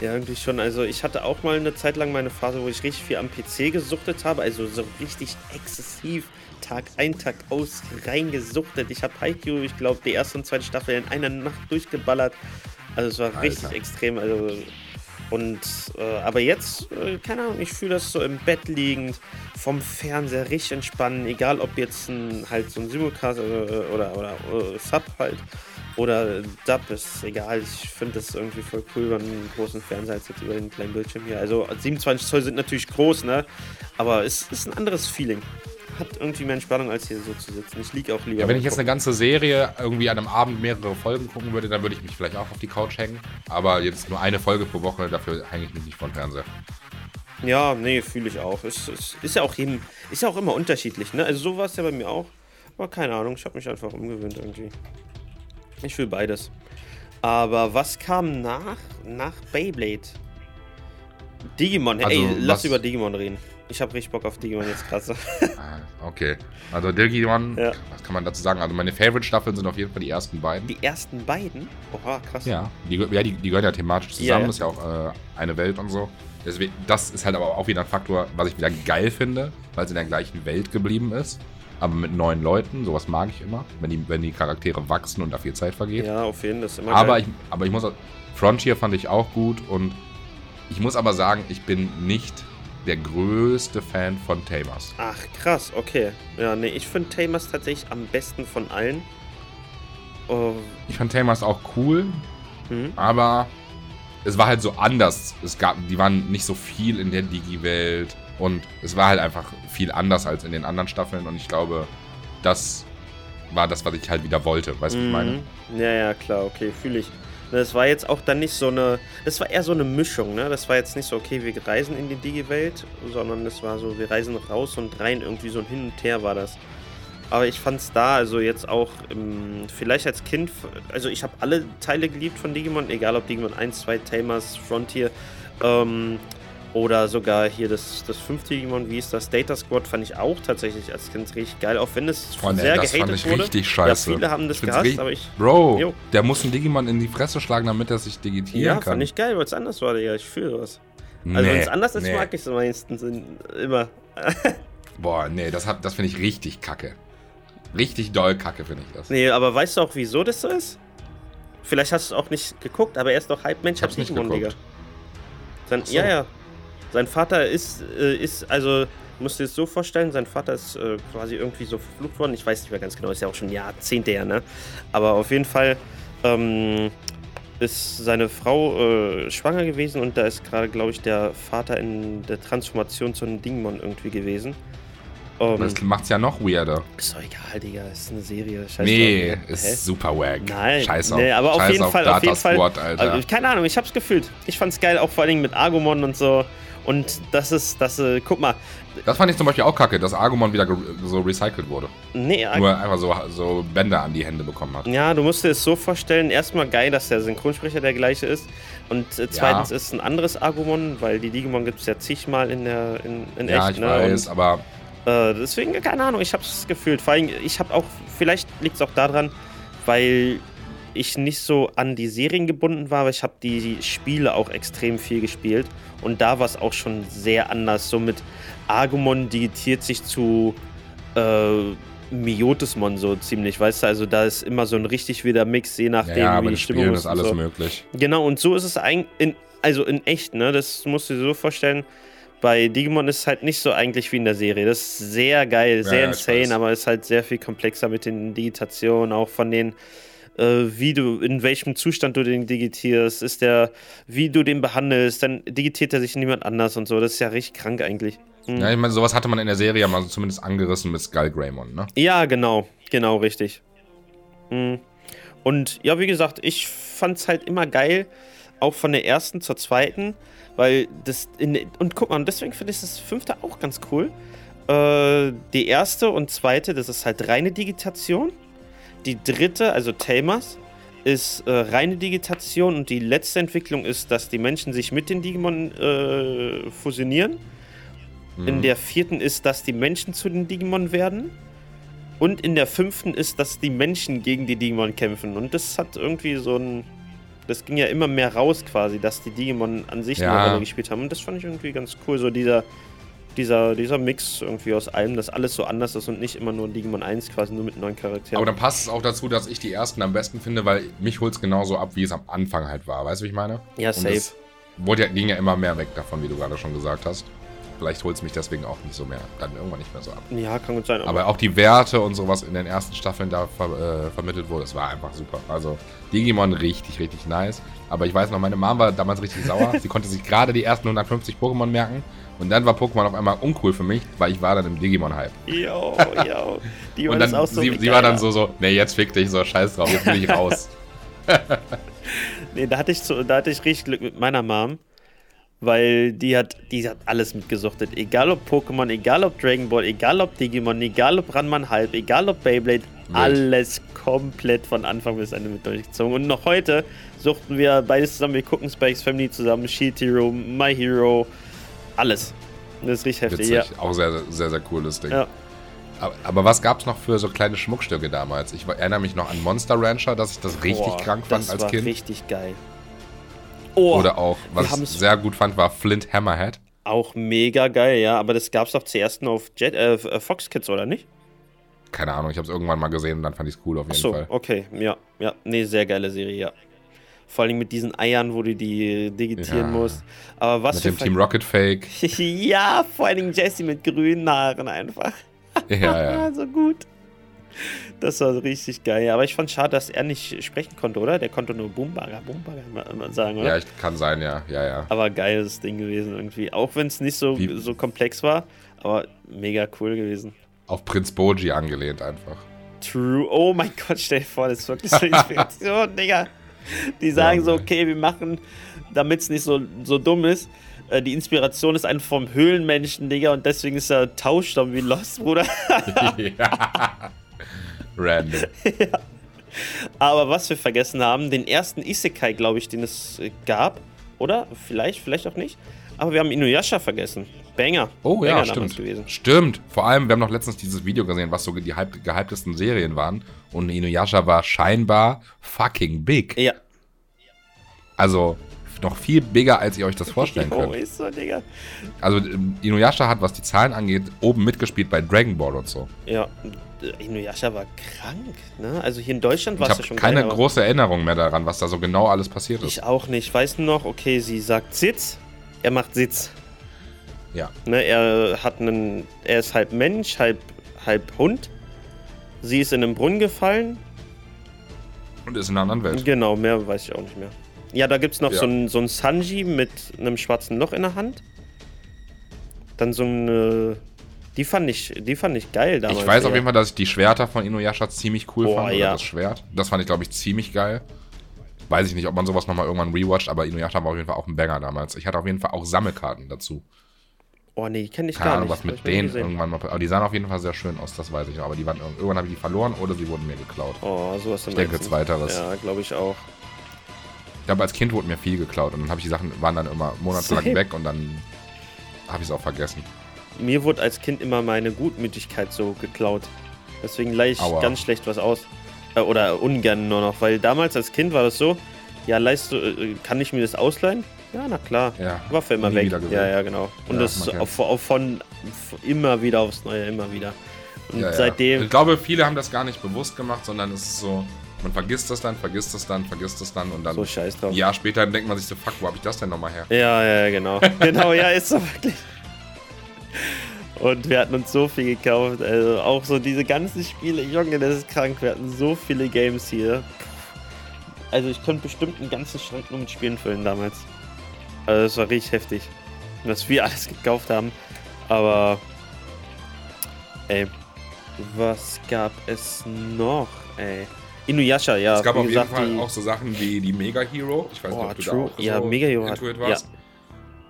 Ja, irgendwie schon. Also ich hatte auch mal eine Zeit lang meine Phase, wo ich richtig viel am PC gesuchtet habe. Also so richtig exzessiv Tag ein, Tag aus reingesuchtet. Ich habe Haikyuu, ich glaube, die erste und zweite Staffel in einer Nacht durchgeballert. Also es war Alter. richtig extrem. Also und äh, aber jetzt, äh, keine Ahnung, ich fühle das so im Bett liegend, vom Fernseher richtig entspannen, egal ob jetzt ein, halt so ein Simulcast äh, oder, oder, oder, Sub halt oder Dub, ist egal. Ich finde das irgendwie voll cool über einen großen Fernseher als jetzt über den kleinen Bildschirm hier. Also 27 Zoll sind natürlich groß, ne? Aber es ist ein anderes Feeling hat irgendwie mehr Entspannung, als hier so zu sitzen. Ich liege auch lieber. Ja, wenn ich jetzt eine ganze Serie irgendwie an einem Abend mehrere Folgen gucken würde, dann würde ich mich vielleicht auch auf die Couch hängen. Aber jetzt nur eine Folge pro Woche, dafür hänge ich mich nicht von Fernseher. Ja, nee, fühle ich auch. Es, es, ist ja auch jedem, ist ja auch immer unterschiedlich, ne? Also so war es ja bei mir auch. Aber keine Ahnung, ich habe mich einfach umgewöhnt irgendwie. Ich fühle beides. Aber was kam nach, nach Beyblade? Digimon, also, ey, lass über Digimon reden. Ich habe richtig Bock auf Digimon jetzt krass. Ah, okay. Also Digimon, ja. was kann man dazu sagen? Also meine Favorite-Staffeln sind auf jeden Fall die ersten beiden. Die ersten beiden? Oha, krass. Ja, die, ja, die, die gehören ja thematisch zusammen, ja, ja. ist ja auch äh, eine Welt und so. Deswegen, das ist halt aber auch wieder ein Faktor, was ich wieder geil finde, weil es in der gleichen Welt geblieben ist. Aber mit neuen Leuten, sowas mag ich immer, wenn die, wenn die Charaktere wachsen und da viel Zeit vergeht. Ja, auf jeden Fall. ist immer aber geil. Ich, aber ich muss Frontier fand ich auch gut und ich muss aber sagen, ich bin nicht der größte Fan von Tamers. Ach, krass, okay. Ja, nee, ich finde Tamers tatsächlich am besten von allen. Oh. Ich fand Tamers auch cool, mhm. aber es war halt so anders. Es gab, die waren nicht so viel in der Digi-Welt. Und es war halt einfach viel anders als in den anderen Staffeln. Und ich glaube, das war das, was ich halt wieder wollte. Weißt du, was ich meine? Mhm. Ja, ja, klar, okay, fühle ich. Das war jetzt auch dann nicht so eine. Das war eher so eine Mischung, ne? Das war jetzt nicht so, okay, wir reisen in die Digi-Welt, sondern es war so, wir reisen raus und rein, irgendwie so ein Hin und Her war das. Aber ich fand's da, also jetzt auch im, vielleicht als Kind, also ich habe alle Teile geliebt von Digimon, egal ob Digimon 1, 2, Tamers, Frontier, ähm, oder sogar hier das, das fünfte Digimon, wie ist das? Data Squad fand ich auch tatsächlich als Kind richtig geil, auch wenn es nee, sehr das gehatet fand ich wurde. richtig scheiße. Ja, viele haben das gehasst, aber ich. Bro, Jo. der muss einen Digimon in die Fresse schlagen, damit er sich digitieren Ja, kann. fand ich geil, weil es anders war, Digga. Ich fühle was. Also wenn es anders ist, mag ich es meistens immer. <laughs> Boah, nee, das, hat- das finde ich richtig kacke. Richtig doll kacke finde ich das. Nee, aber weißt du auch, wieso das so ist? Vielleicht hast du es auch nicht geguckt, aber er ist doch halb Mensch, Ich halb hab's nicht Digimon, Digga. Ach so. Ja, ja. Sein Vater ist, äh, ist also, musst du dir das so vorstellen, sein Vater ist äh, quasi irgendwie so verflucht worden. Ich weiß nicht mehr ganz genau, ist ja auch schon Jahrzehnte her, ne? Aber auf jeden Fall ähm, ist seine Frau äh, schwanger gewesen und da ist gerade, glaube ich, der Vater in der Transformation zu einem Dingmon irgendwie gewesen. Ähm, Aber Das macht's ja noch weirder. ist doch egal, Digga, ist eine Serie. Scheiß Nee, drauf, ist Hä? super wack. Nein, Scheiß auf. nee, aber auf Scheiß jeden auf Fall, Data auf jeden Fall. Squad, Alter. Also, keine Ahnung, ich hab's gefühlt. Ich fand's geil, auch vor allen Dingen mit Agumon und so. Und das ist, das, äh, guck mal, das fand ich zum Beispiel auch kacke, dass Argumon wieder so recycelt wurde. nee, Ag Nur einfach so, so Bänder an die Hände bekommen hat. ja, du musst dir es so vorstellen, erstmal geil, dass der Synchronsprecher der gleiche ist. Und äh, zweitens ist ein anderes Agumon, weil die Digimon gibt's ja zigmal in der, in, in Ja, echt, ich ne? weiß, Und, aber Äh, deswegen, keine Ahnung, ich hab's gefühlt. Vor allem, ich hab auch, vielleicht liegt es auch daran, weil ich nicht so an die Serien gebunden war, aber ich habe die Spiele auch extrem viel gespielt. Und da war es auch schon sehr anders. So mit Agumon digitiert sich zu äh, Miotismon so ziemlich, weißt du? Also da ist immer so ein richtig wieder Mix, je nachdem, ja, wie die Stimmung Spielen ist. alles so. möglich. Genau, und so ist es eigentlich, in, also in echt, ne? Das musst du dir so vorstellen. Bei Digimon ist es halt nicht so eigentlich wie in der Serie. Das ist sehr geil, sehr ja, insane, aber ist halt sehr viel komplexer mit den Digitationen, auch von den, wie du, in welchem Zustand du den digitierst, ist der, wie du den behandelst, dann digitiert er sich niemand anders und so. Das ist ja richtig krank eigentlich. Hm. Ja, ich meine, sowas hatte man in der Serie ja mal zumindest angerissen mit Skull Greymon, ne? Ja, genau, genau, richtig. Mhm. Und ja, wie gesagt, ich fand's halt immer geil, auch von der ersten zur zweiten, weil das in, und guck mal, und deswegen finde ich das fünfte auch ganz cool. Äh, die erste und zweite, das ist halt reine Digitation. Die dritte, also Tamers, ist äh, reine Digitation und die letzte Entwicklung ist, dass die Menschen sich mit den Digimon äh, fusionieren. In Mhm. der vierten ist, dass die Menschen zu den Digimon werden. Und in der fünften ist, dass die Menschen gegen die Digimon kämpfen. Und das hat irgendwie so ein. Das ging ja immer mehr raus quasi, dass die Digimon an sich Ja. eine Rolle gespielt haben. Und das fand ich irgendwie ganz cool. So dieser, dieser, dieser Mix irgendwie aus allem, dass alles so anders ist und nicht immer nur Digimon 1 quasi nur mit neuen Charakteren. Aber dann passt es auch dazu, dass ich die ersten am besten finde, weil mich holt es genauso ab, wie es am Anfang halt war. Weißt du, wie ich meine? ja, Und safe. wurde ja, ging ja immer mehr weg davon, wie du gerade schon gesagt hast. Vielleicht holt es mich deswegen auch nicht so mehr, dann irgendwann nicht mehr so ab. Ja, kann gut sein. Aber auch die Werte und sowas in den ersten Staffeln da ver äh, vermittelt wurde, es war einfach super. Also Digimon richtig, richtig nice. Aber ich weiß noch, meine Mom war damals richtig sauer. Sie konnte sich gerade die ersten 150 Pokémon merken. Und dann war Pokémon auf einmal uncool für mich, weil ich war dann im Digimon-Hype. Yo, yo. Die <laughs> Und das dann, auch so sie, sie war dann so, so, nee, jetzt fick dich, so scheiß drauf, jetzt bin ich <laughs> raus. <laughs> Nee, da hatte ich, so, da hatte ich richtig Glück mit meiner Mom, weil die hat, die hat alles mitgesuchtet. Egal ob Pokémon, egal ob Dragon Ball, egal ob Digimon, egal ob Ranman Halb, egal ob Beyblade, alles komplett von Anfang bis Ende mit durchgezogen. Und noch heute suchten wir beides zusammen, wir gucken Spikes Family zusammen, Shield Hero, My Hero, alles. Das ist richtig heftig, Witzig, auch sehr, sehr, sehr cooles Ding. ja. ja. Aber, aber was gab's noch für so kleine Schmuckstücke damals? Ich erinnere mich noch an Monster Rancher, dass ich das richtig Boah, krank fand das als war Kind. richtig geil. Oh, Oder auch, was ich sehr gut fand, war Flint Hammerhead. auch mega geil, ja, aber das gab's doch zuerst nur auf Jet, äh, Fox Kids, oder nicht? Keine Ahnung, ich habe es irgendwann mal gesehen und dann fand ich es cool auf jeden Achso, Fall. okay, ja, ja, nee, sehr geile Serie, ja. Vor allem mit diesen Eiern, wo du die digitieren Ja. musst. Aber was Mit dem Team Rocket Fake. <laughs> ja, vor allen Dingen Jessie mit grünen Haaren einfach. Ja, ja. <laughs> so gut. Das war richtig geil. Aber ich fand schade, dass er nicht sprechen konnte, oder? Der konnte nur Bumbaga, Bumbaga sagen, oder? Ja, ich, kann sein, ja. ja, ja. Aber geiles Ding gewesen irgendwie. Auch wenn es nicht so, so komplex war, aber mega cool gewesen. Auf Prinz Boji angelehnt einfach. True. Oh mein Gott, stell dir vor, das ist wirklich so <laughs> Inspiration, Digga. Die sagen ja, so, okay, wir machen, damit es nicht so, so dumm ist, äh, die Inspiration ist einfach vom Höhlenmenschen, Digga, und deswegen ist er tauscht dann wie Lost, Bruder. <laughs> ja. Random. ja. Aber was wir vergessen haben, den ersten Isekai, glaube ich, den es äh, gab, oder? Vielleicht, vielleicht auch nicht. Aber wir haben Inuyasha vergessen. Banger. Oh Banger ja, stimmt. Gewesen. Stimmt. Vor allem, wir haben noch letztens dieses Video gesehen, was so die gehyptesten Serien waren. Und Inuyasha war scheinbar fucking big. Ja. Also, noch viel bigger, als ihr euch das vorstellen <laughs> könnt. Oh, ist so, Digga. Also Inuyasha hat, was die Zahlen angeht, oben mitgespielt bei Dragon Ball und so. Ja, Inuyasha war krank, ne? Also hier in Deutschland war es ja schon Ich habe keine geil, große Erinnerung mehr daran, was da so genau alles passiert ist. Ich auch nicht. Ich weiß nur noch, okay, sie sagt Sitz, er macht Sitz. Ja. Ne, er hat einen, er ist halb Mensch, halb, halb Hund. Sie ist in einen Brunnen gefallen. Und ist in einer anderen Welt. Genau, mehr weiß ich auch nicht mehr. Ja, da gibt es noch ja. so ein, so Sanji mit einem schwarzen Loch in der Hand. Dann so eine. Die fand ich, die fand ich geil damals. Ich weiß auf jeden Fall, dass ich die Schwerter von Inuyasha ziemlich cool Boah, fand. Ja. das Schwert. Das fand ich, glaube ich, ziemlich geil. Weiß ich nicht, ob man sowas nochmal irgendwann rewatcht, aber Inuyasha war auf jeden Fall auch ein Banger damals. Ich hatte auf jeden Fall auch Sammelkarten dazu. Oh nee, kenne ich Keine gar Ahnung, nicht. was mit denen irgendwann mal. Aber die sahen auf jeden Fall sehr schön aus, das weiß ich noch. Aber die waren irgendwann habe ich die verloren oder sie wurden mir geklaut. Oh, sowas Ich denke, zweiteres. Ja, glaube ich auch glaube, als Kind wurde mir viel geklaut und dann habe ich die Sachen, waren dann immer monatelang Same. weg und dann habe ich es auch vergessen. Mir wurde als Kind immer meine Gutmütigkeit so geklaut. Deswegen leih ich Aua. ganz schlecht was aus. Äh, oder ungern nur noch, weil damals als Kind war das so, ja, leist du, äh, kann ich mir das ausleihen? Ja, na klar. Ja, Waffe immer weg. Ja, ja, genau. Und ja, das auf, auf, von immer wieder aufs Neue, immer wieder. Und ja, seitdem. Ich glaube, viele haben das gar nicht bewusst gemacht, sondern es ist so, man vergisst das dann, vergisst das dann, vergisst das dann und dann so scheiß drauf. Jahr später denkt man sich so, fuck, wo hab ich das denn nochmal her? Ja, ja, genau. <laughs> genau, ja, ist so wirklich. Und wir hatten uns so viel gekauft. Also auch so diese ganzen Spiele. Junge, das ist krank. Wir hatten so viele Games hier. Also ich könnte bestimmt einen ganzen Schrank nur mit Spielen füllen damals. Also das war richtig heftig. Was wir <laughs> alles gekauft haben. Aber ey, was gab es noch, ey? Inuyasha, ja. Es gab auf jeden Fall auch so Sachen wie die Mega Hero. Ich weiß nicht, ob du true. da auch ja, so Mega Hero Intuit warst. Ja.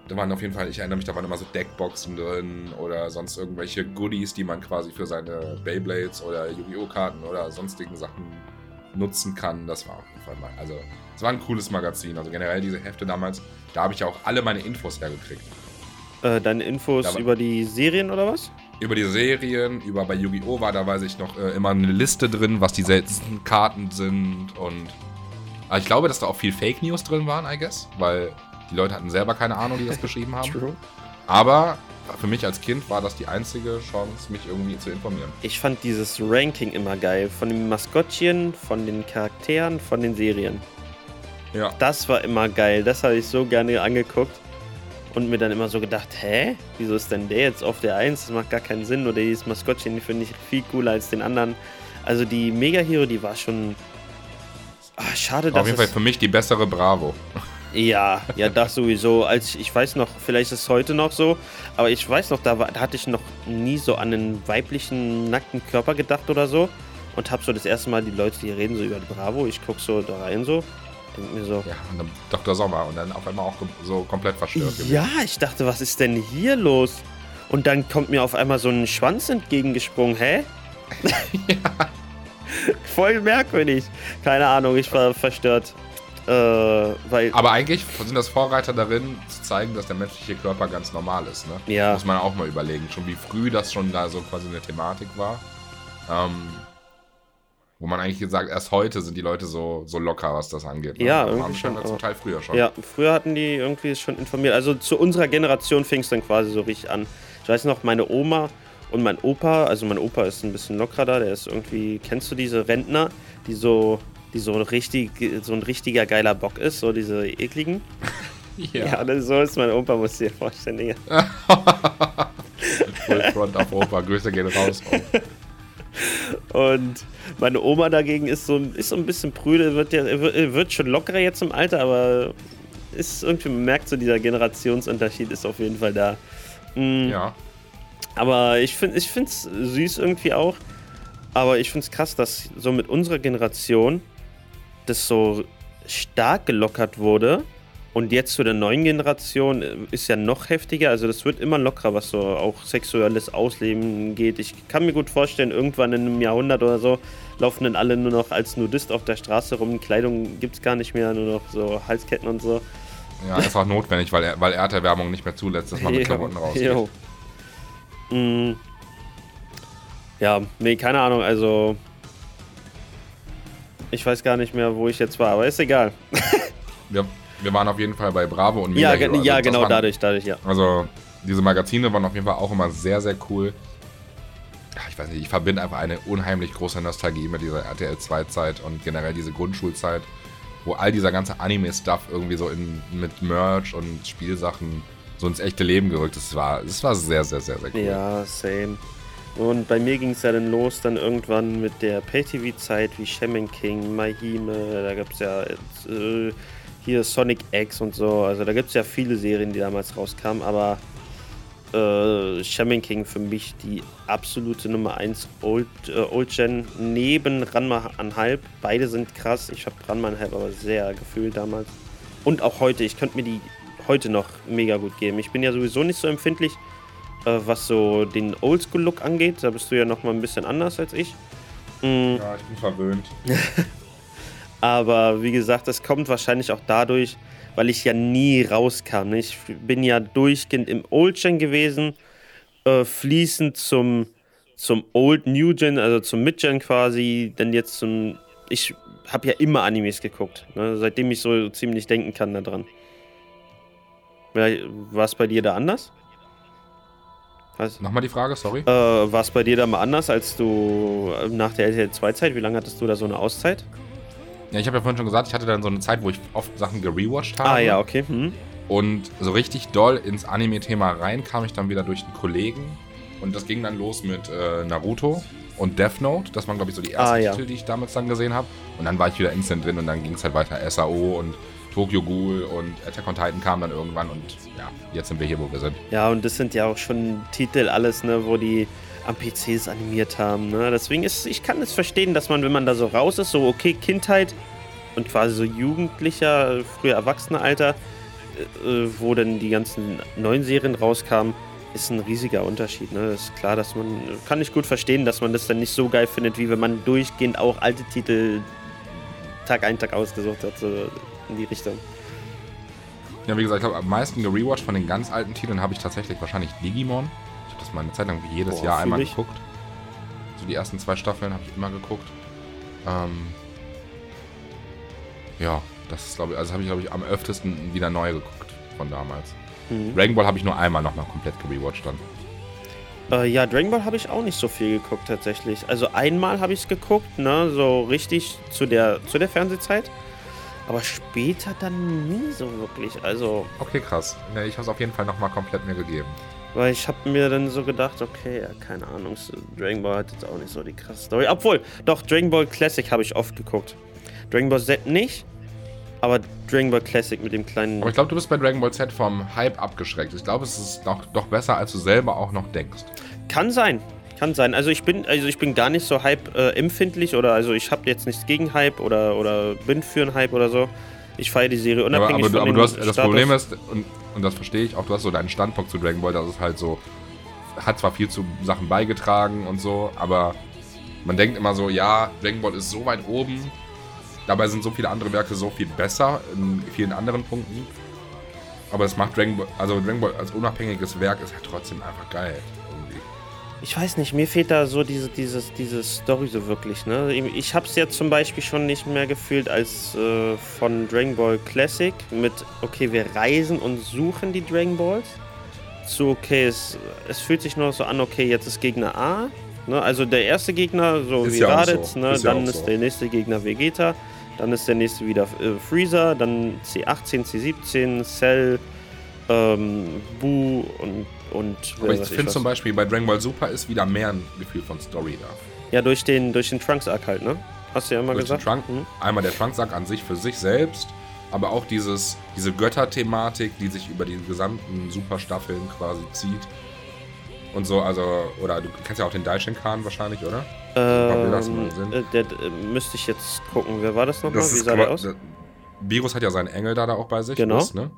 Da waren auf jeden Fall, ich erinnere mich, da waren immer so Deckboxen drin oder sonst irgendwelche Goodies, die man quasi für seine Beyblades oder Yu-Gi-Oh! Karten oder sonstigen Sachen nutzen kann. Das war auf jeden Mal, also es war ein cooles Magazin. Also generell diese Hefte damals, da habe ich auch alle meine Infos hergekriegt. Äh, deine Infos über die Serien oder was? über die Serien, über bei Yu-Gi-Oh! war da weiß ich noch äh, immer eine Liste drin, was die seltensten Karten sind und aber ich glaube, dass da auch viel Fake News drin waren, I guess, weil die Leute hatten selber keine Ahnung, die das <laughs> beschrieben haben. True. Aber für mich als Kind war das die einzige Chance, mich irgendwie zu informieren. Ich fand dieses Ranking immer geil. Von den Maskottchen, von den Charakteren, von den Serien. Ja. Das war immer geil. Das habe ich so gerne angeguckt und mir dann immer so gedacht, hä? Wieso ist denn der jetzt auf der 1? Das macht gar keinen Sinn. Oder dieses Maskottchen finde ich viel cooler als den anderen. Also die Mega Hero, die war schon. Ach, schade, dass. Auf jeden Fall für mich die bessere Bravo. Ja, ja, das sowieso. Als ich, ich weiß noch, vielleicht ist es heute noch so, aber ich weiß noch, da, war, da hatte ich noch nie so an einen weiblichen nackten Körper gedacht oder so. Und hab so das erste Mal die Leute, die reden so über die Bravo. Ich guck so da rein so Denk mir so. Ja, und dann Dr. Sommer und dann auf einmal auch so komplett verstört. Ja, gewesen. ich dachte, was ist denn hier los? Und dann kommt mir auf einmal so ein Schwanz entgegengesprungen. Hä? <laughs> ja. Voll merkwürdig. Keine Ahnung, ich war verstört. Äh, weil Aber eigentlich sind das Vorreiter darin, zu zeigen, dass der menschliche Körper ganz normal ist. Ne? Ja. Muss man auch mal überlegen. Schon wie früh das schon da so quasi eine Thematik war. Ähm, wo man eigentlich gesagt, erst heute sind die Leute so, so locker, was das angeht. Ne? Ja, irgendwie schon. Zum Teil früher schon. Ja, früher hatten die irgendwie schon informiert. Also zu unserer Generation fing es dann quasi so richtig an. Ich weiß noch, meine Oma und mein Opa, also mein Opa ist ein bisschen lockerer da, der ist irgendwie, kennst du diese Rentner, die so, die so richtig, so ein richtiger geiler Bock ist, so diese ekligen? <laughs> ja. Ja, das, so ist mein Opa, muss du dir vorstellen, Digga. <laughs> Front auf Opa, Grüße gehen raus. Und meine Oma dagegen ist so, ist so ein bisschen prüde, wird, ja, wird schon lockerer jetzt im Alter, aber ist irgendwie, man merkt so, dieser Generationsunterschied ist auf jeden Fall da. Mhm. Ja. Aber ich finde es ich süß irgendwie auch. Aber ich finde es krass, dass so mit unserer Generation das so stark gelockert wurde. Und jetzt zu der neuen Generation äh, ist ja noch heftiger. Also das wird immer lockerer, was so auch sexuelles Ausleben geht. Ich kann mir gut vorstellen, irgendwann in einem Jahrhundert oder so laufen dann alle nur noch als Nudist auf der Straße rum. Kleidung gibt es gar nicht mehr, nur noch so Halsketten und so. Ja, auch notwendig, weil, weil Erderwärmung nicht mehr zulässt, dass man mit Klamotten rausgeht. Mm. Ja, nee, keine Ahnung, also ich weiß gar nicht mehr, wo ich jetzt war, aber ist egal. <laughs> wir, wir waren auf jeden Fall bei Bravo und Media Ja, Hero. Also ja genau, waren, dadurch, dadurch, ja. Also diese Magazine waren auf jeden Fall auch immer sehr, sehr cool. Ich weiß nicht, ich verbinde einfach eine unheimlich große Nostalgie mit dieser RTL 2-Zeit und generell diese Grundschulzeit, wo all dieser ganze Anime-Stuff irgendwie so in, mit Merch und Spielsachen so ins echte Leben gerückt ist. Es war, es war sehr, sehr, sehr, sehr cool. Ja, same. Und bei mir ging es ja dann los, dann irgendwann mit der Pay-TV-Zeit wie Shaman King, Mahime, da gab es ja äh, hier Sonic X und so. Also da gibt es ja viele Serien, die damals rauskamen, aber äh, Shaman King für mich die absolute Nummer 1 Old, äh, Old Gen neben Ranma Anhalb. Beide sind krass. Ich habe Ranma Anhalb aber sehr gefühlt damals. Und auch heute. Ich könnte mir die heute noch mega gut geben. Ich bin ja sowieso nicht so empfindlich äh, was so den Oldschool-Look angeht. Da bist du ja noch mal ein bisschen anders als ich. Mhm. Ja, ich bin verwöhnt. <laughs> Aber wie gesagt, das kommt wahrscheinlich auch dadurch, weil ich ja nie rauskam. Ich bin ja durchgehend im Old Gen gewesen, äh, fließend zum, zum Old New Gen, also zum Mid Gen quasi, denn jetzt zum. Ich habe ja immer Animes geguckt, ne, seitdem ich so ziemlich denken kann daran. War es bei dir da anders? Was? Nochmal die Frage, sorry. Äh, war es bei dir da mal anders, als du äh, nach der RTL 2-Zeit, wie lange hattest du da so eine Auszeit? Ja, ich habe ja vorhin schon gesagt, ich hatte dann so eine Zeit, wo ich oft Sachen gerewatcht habe. Ah ja, okay. Hm. Und so richtig doll ins Anime-Thema rein kam ich dann wieder durch einen Kollegen. Und das ging dann los mit äh, Naruto und Death Note. Das waren, glaube ich, so die ersten ah, ja. Titel, die ich damals dann gesehen habe. Und dann war ich wieder instant drin und dann ging es halt weiter SAO und Tokyo Ghoul und Attack on Titan kam dann irgendwann und ja, jetzt sind wir hier, wo wir sind. Ja, und das sind ja auch schon Titel alles, ne, wo die am PCs animiert haben. Ne? Deswegen ist, ich kann es verstehen, dass man, wenn man da so raus ist, so okay, Kindheit und quasi so jugendlicher, früher Erwachsenealter, äh, wo dann die ganzen neuen Serien rauskamen, ist ein riesiger Unterschied. Ne? Ist klar, dass man, kann ich gut verstehen, dass man das dann nicht so geil findet, wie wenn man durchgehend auch alte Titel Tag ein, Tag ausgesucht hat. So in die Richtung. Ja, wie gesagt, ich habe am meisten gerewatcht von den ganz alten Titeln habe ich tatsächlich wahrscheinlich Digimon. Ich habe das mal eine Zeit lang jedes Boah, Jahr einmal ich. geguckt. So die ersten zwei Staffeln habe ich immer geguckt. Ähm, ja, das ist glaube ich, also habe ich glaube ich am öftesten wieder neu geguckt von damals. Mhm. Dragon Ball habe ich nur einmal nochmal komplett gerewatcht dann. Äh, ja, Dragon Ball habe ich auch nicht so viel geguckt tatsächlich. Also einmal habe ich es geguckt, ne, so richtig zu der, zu der Fernsehzeit. Aber später dann nie so wirklich. Also. Okay, krass. Ja, ich habe es auf jeden Fall nochmal komplett mir gegeben. Weil ich habe mir dann so gedacht, okay, ja, keine Ahnung, Dragon Ball hat jetzt auch nicht so die krasse Story. Obwohl, doch, Dragon Ball Classic habe ich oft geguckt. Dragon Ball Z nicht, aber Dragon Ball Classic mit dem kleinen. Aber ich glaube, du bist bei Dragon Ball Z vom Hype abgeschreckt. Ich glaube, es ist doch, doch besser, als du selber auch noch denkst. Kann sein. Kann sein. Also ich bin, also ich bin gar nicht so Hype äh, empfindlich oder also ich habe jetzt nichts gegen Hype oder, oder bin für einen Hype oder so. Ich feiere die Serie unabhängig aber, aber, aber du hast, Das Problem ist, und, und das verstehe ich, auch du hast so deinen Standpunkt zu Dragon Ball, das ist halt so, hat zwar viel zu Sachen beigetragen und so, aber man denkt immer so, ja, Dragon Ball ist so weit oben, dabei sind so viele andere Werke so viel besser in vielen anderen Punkten. Aber es macht Dragon Ball, also Dragon Ball als unabhängiges Werk ist halt trotzdem einfach geil ich weiß nicht, mir fehlt da so diese, dieses, diese Story so wirklich. Ne? Ich habe es jetzt zum Beispiel schon nicht mehr gefühlt als äh, von Dragon Ball Classic mit, okay, wir reisen und suchen die Dragon Balls. Zu, okay, es, es fühlt sich nur so an, okay, jetzt ist Gegner A. Ne? Also der erste Gegner, so ist wie ja Raditz, so. ne? ist dann ja ist so. der nächste Gegner Vegeta, dann ist der nächste wieder äh, Freezer, dann C18, C17, Cell, ähm, Buu und und Aber ich finde zum Beispiel bei Dragon Ball Super ist wieder mehr ein Gefühl von Story da. Ja, durch den, durch den Trunks-Arc halt, ne? Hast du ja immer Durch den gesagt. Trunk, Mhm. Einmal der Trunksack an sich für sich selbst, aber auch dieses, diese Götterthematik, die sich über die gesamten Superstaffeln quasi zieht. Und so, also, oder du kennst ja auch den Daishinkan wahrscheinlich, oder? Ähm, äh, der, äh, müsste ich jetzt gucken. Wer war das nochmal? Wie sah der aus? der- Virus hat ja seinen Engel da, da auch bei sich. Genau. Wisst, ne?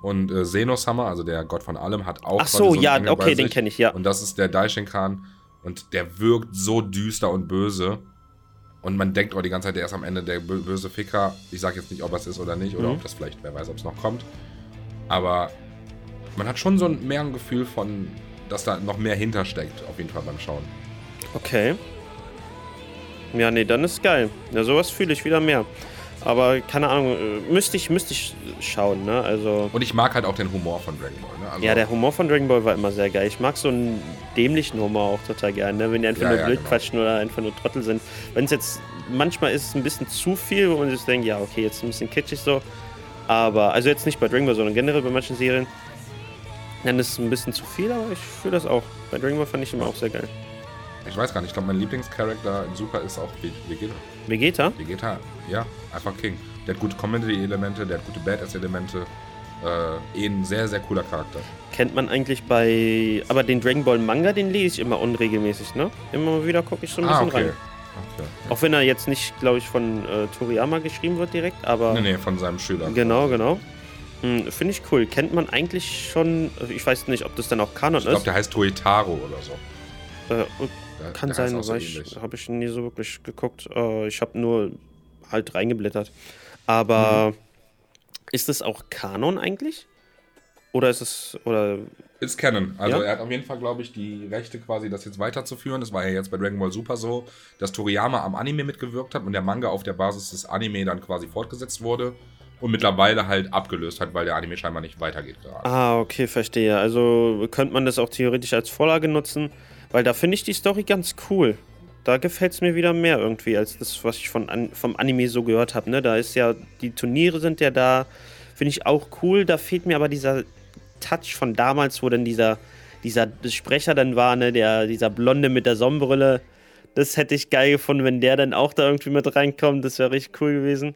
Und äh, Xenosummer, also der Gott von allem, hat auch Ach so, einen ja, Engel okay, den kenne ich, ja. Und das ist der Daishinkan. Und der wirkt so düster und böse. Und man denkt auch die ganze Zeit, der ist am Ende der bö- böse Ficker. Ich sage jetzt nicht, ob er es ist oder nicht. Oder Mhm. ob das vielleicht, wer weiß, ob es noch kommt. Aber man hat schon so ein, mehr ein Gefühl von, dass da noch mehr hintersteckt, auf jeden Fall beim Schauen. Okay. Ja, nee, dann ist geil. Ja, sowas fühle ich wieder mehr. Aber keine Ahnung, äh, müsste ich, müsste ich schauen, ne? Also. Und ich mag halt auch den Humor von Dragon Ball. Ne? Also, Ja, der Humor von Dragon Ball war immer sehr geil. Ich mag so einen dämlichen Humor auch total gerne, ne? wenn die einfach Ja, nur ja, blöd genau. quatschen oder einfach nur Trottel sind. Wenn es jetzt, manchmal ist es ein bisschen zu viel, wo man sich denkt, ja, okay, jetzt ein bisschen kitschig so. Aber, also jetzt nicht bei Dragon Ball, sondern generell bei manchen Serien. Dann ist es ein bisschen zu viel, aber ich fühle das auch. Bei Dragon Ball fand ich immer auch sehr geil. Ich weiß gar nicht, ich glaube, mein Lieblingscharakter in Super ist auch Ve- Vegeta. Vegeta? Vegeta, ja, einfach King. Der hat gute Comedy-Elemente, der hat gute Badass-Elemente. Äh, eh ein sehr, sehr cooler Charakter. Kennt man eigentlich bei. Aber den Dragon Ball Manga, den lese ich immer unregelmäßig, ne? Immer mal wieder gucke ich so ein Ah, bisschen okay. rein. okay. Auch wenn er jetzt nicht, glaube ich, von äh, Toriyama geschrieben wird direkt, aber. Nee, nee, von seinem Schüler. Genau, genau. Hm, Finde ich cool. Kennt man eigentlich schon. also Ich weiß nicht, ob das dann auch Kanon Ich glaube, ist. der heißt Toitaro oder so. Äh, Der, kann der sein, so ich habe ich nie so wirklich geguckt. Äh, ich habe nur halt reingeblättert. Aber Mhm. ist das auch Kanon eigentlich? Oder ist es. Oder. Ist Canon. Also Ja? er hat auf jeden Fall, glaube ich, die Rechte quasi, das jetzt weiterzuführen. Das war ja jetzt bei Dragon Ball Super so, dass Toriyama am Anime mitgewirkt hat und der Manga auf der Basis des Anime dann quasi fortgesetzt wurde und mittlerweile halt abgelöst hat, weil der Anime scheinbar nicht weitergeht gerade. Ah, okay, verstehe. Also könnte man das auch theoretisch als Vorlage nutzen, weil da finde ich die Story ganz cool. Da gefällt es mir wieder mehr irgendwie, als das, was ich von an, vom Anime so gehört habe. Ne? Da ist ja, die Turniere sind ja da, finde ich auch cool. Da fehlt mir aber dieser Touch von damals, wo dann dieser, dieser Sprecher dann war, ne? der, dieser Blonde mit der Sonnenbrille. Das hätte ich geil gefunden, wenn der dann auch da irgendwie mit reinkommt. Das wäre richtig cool gewesen.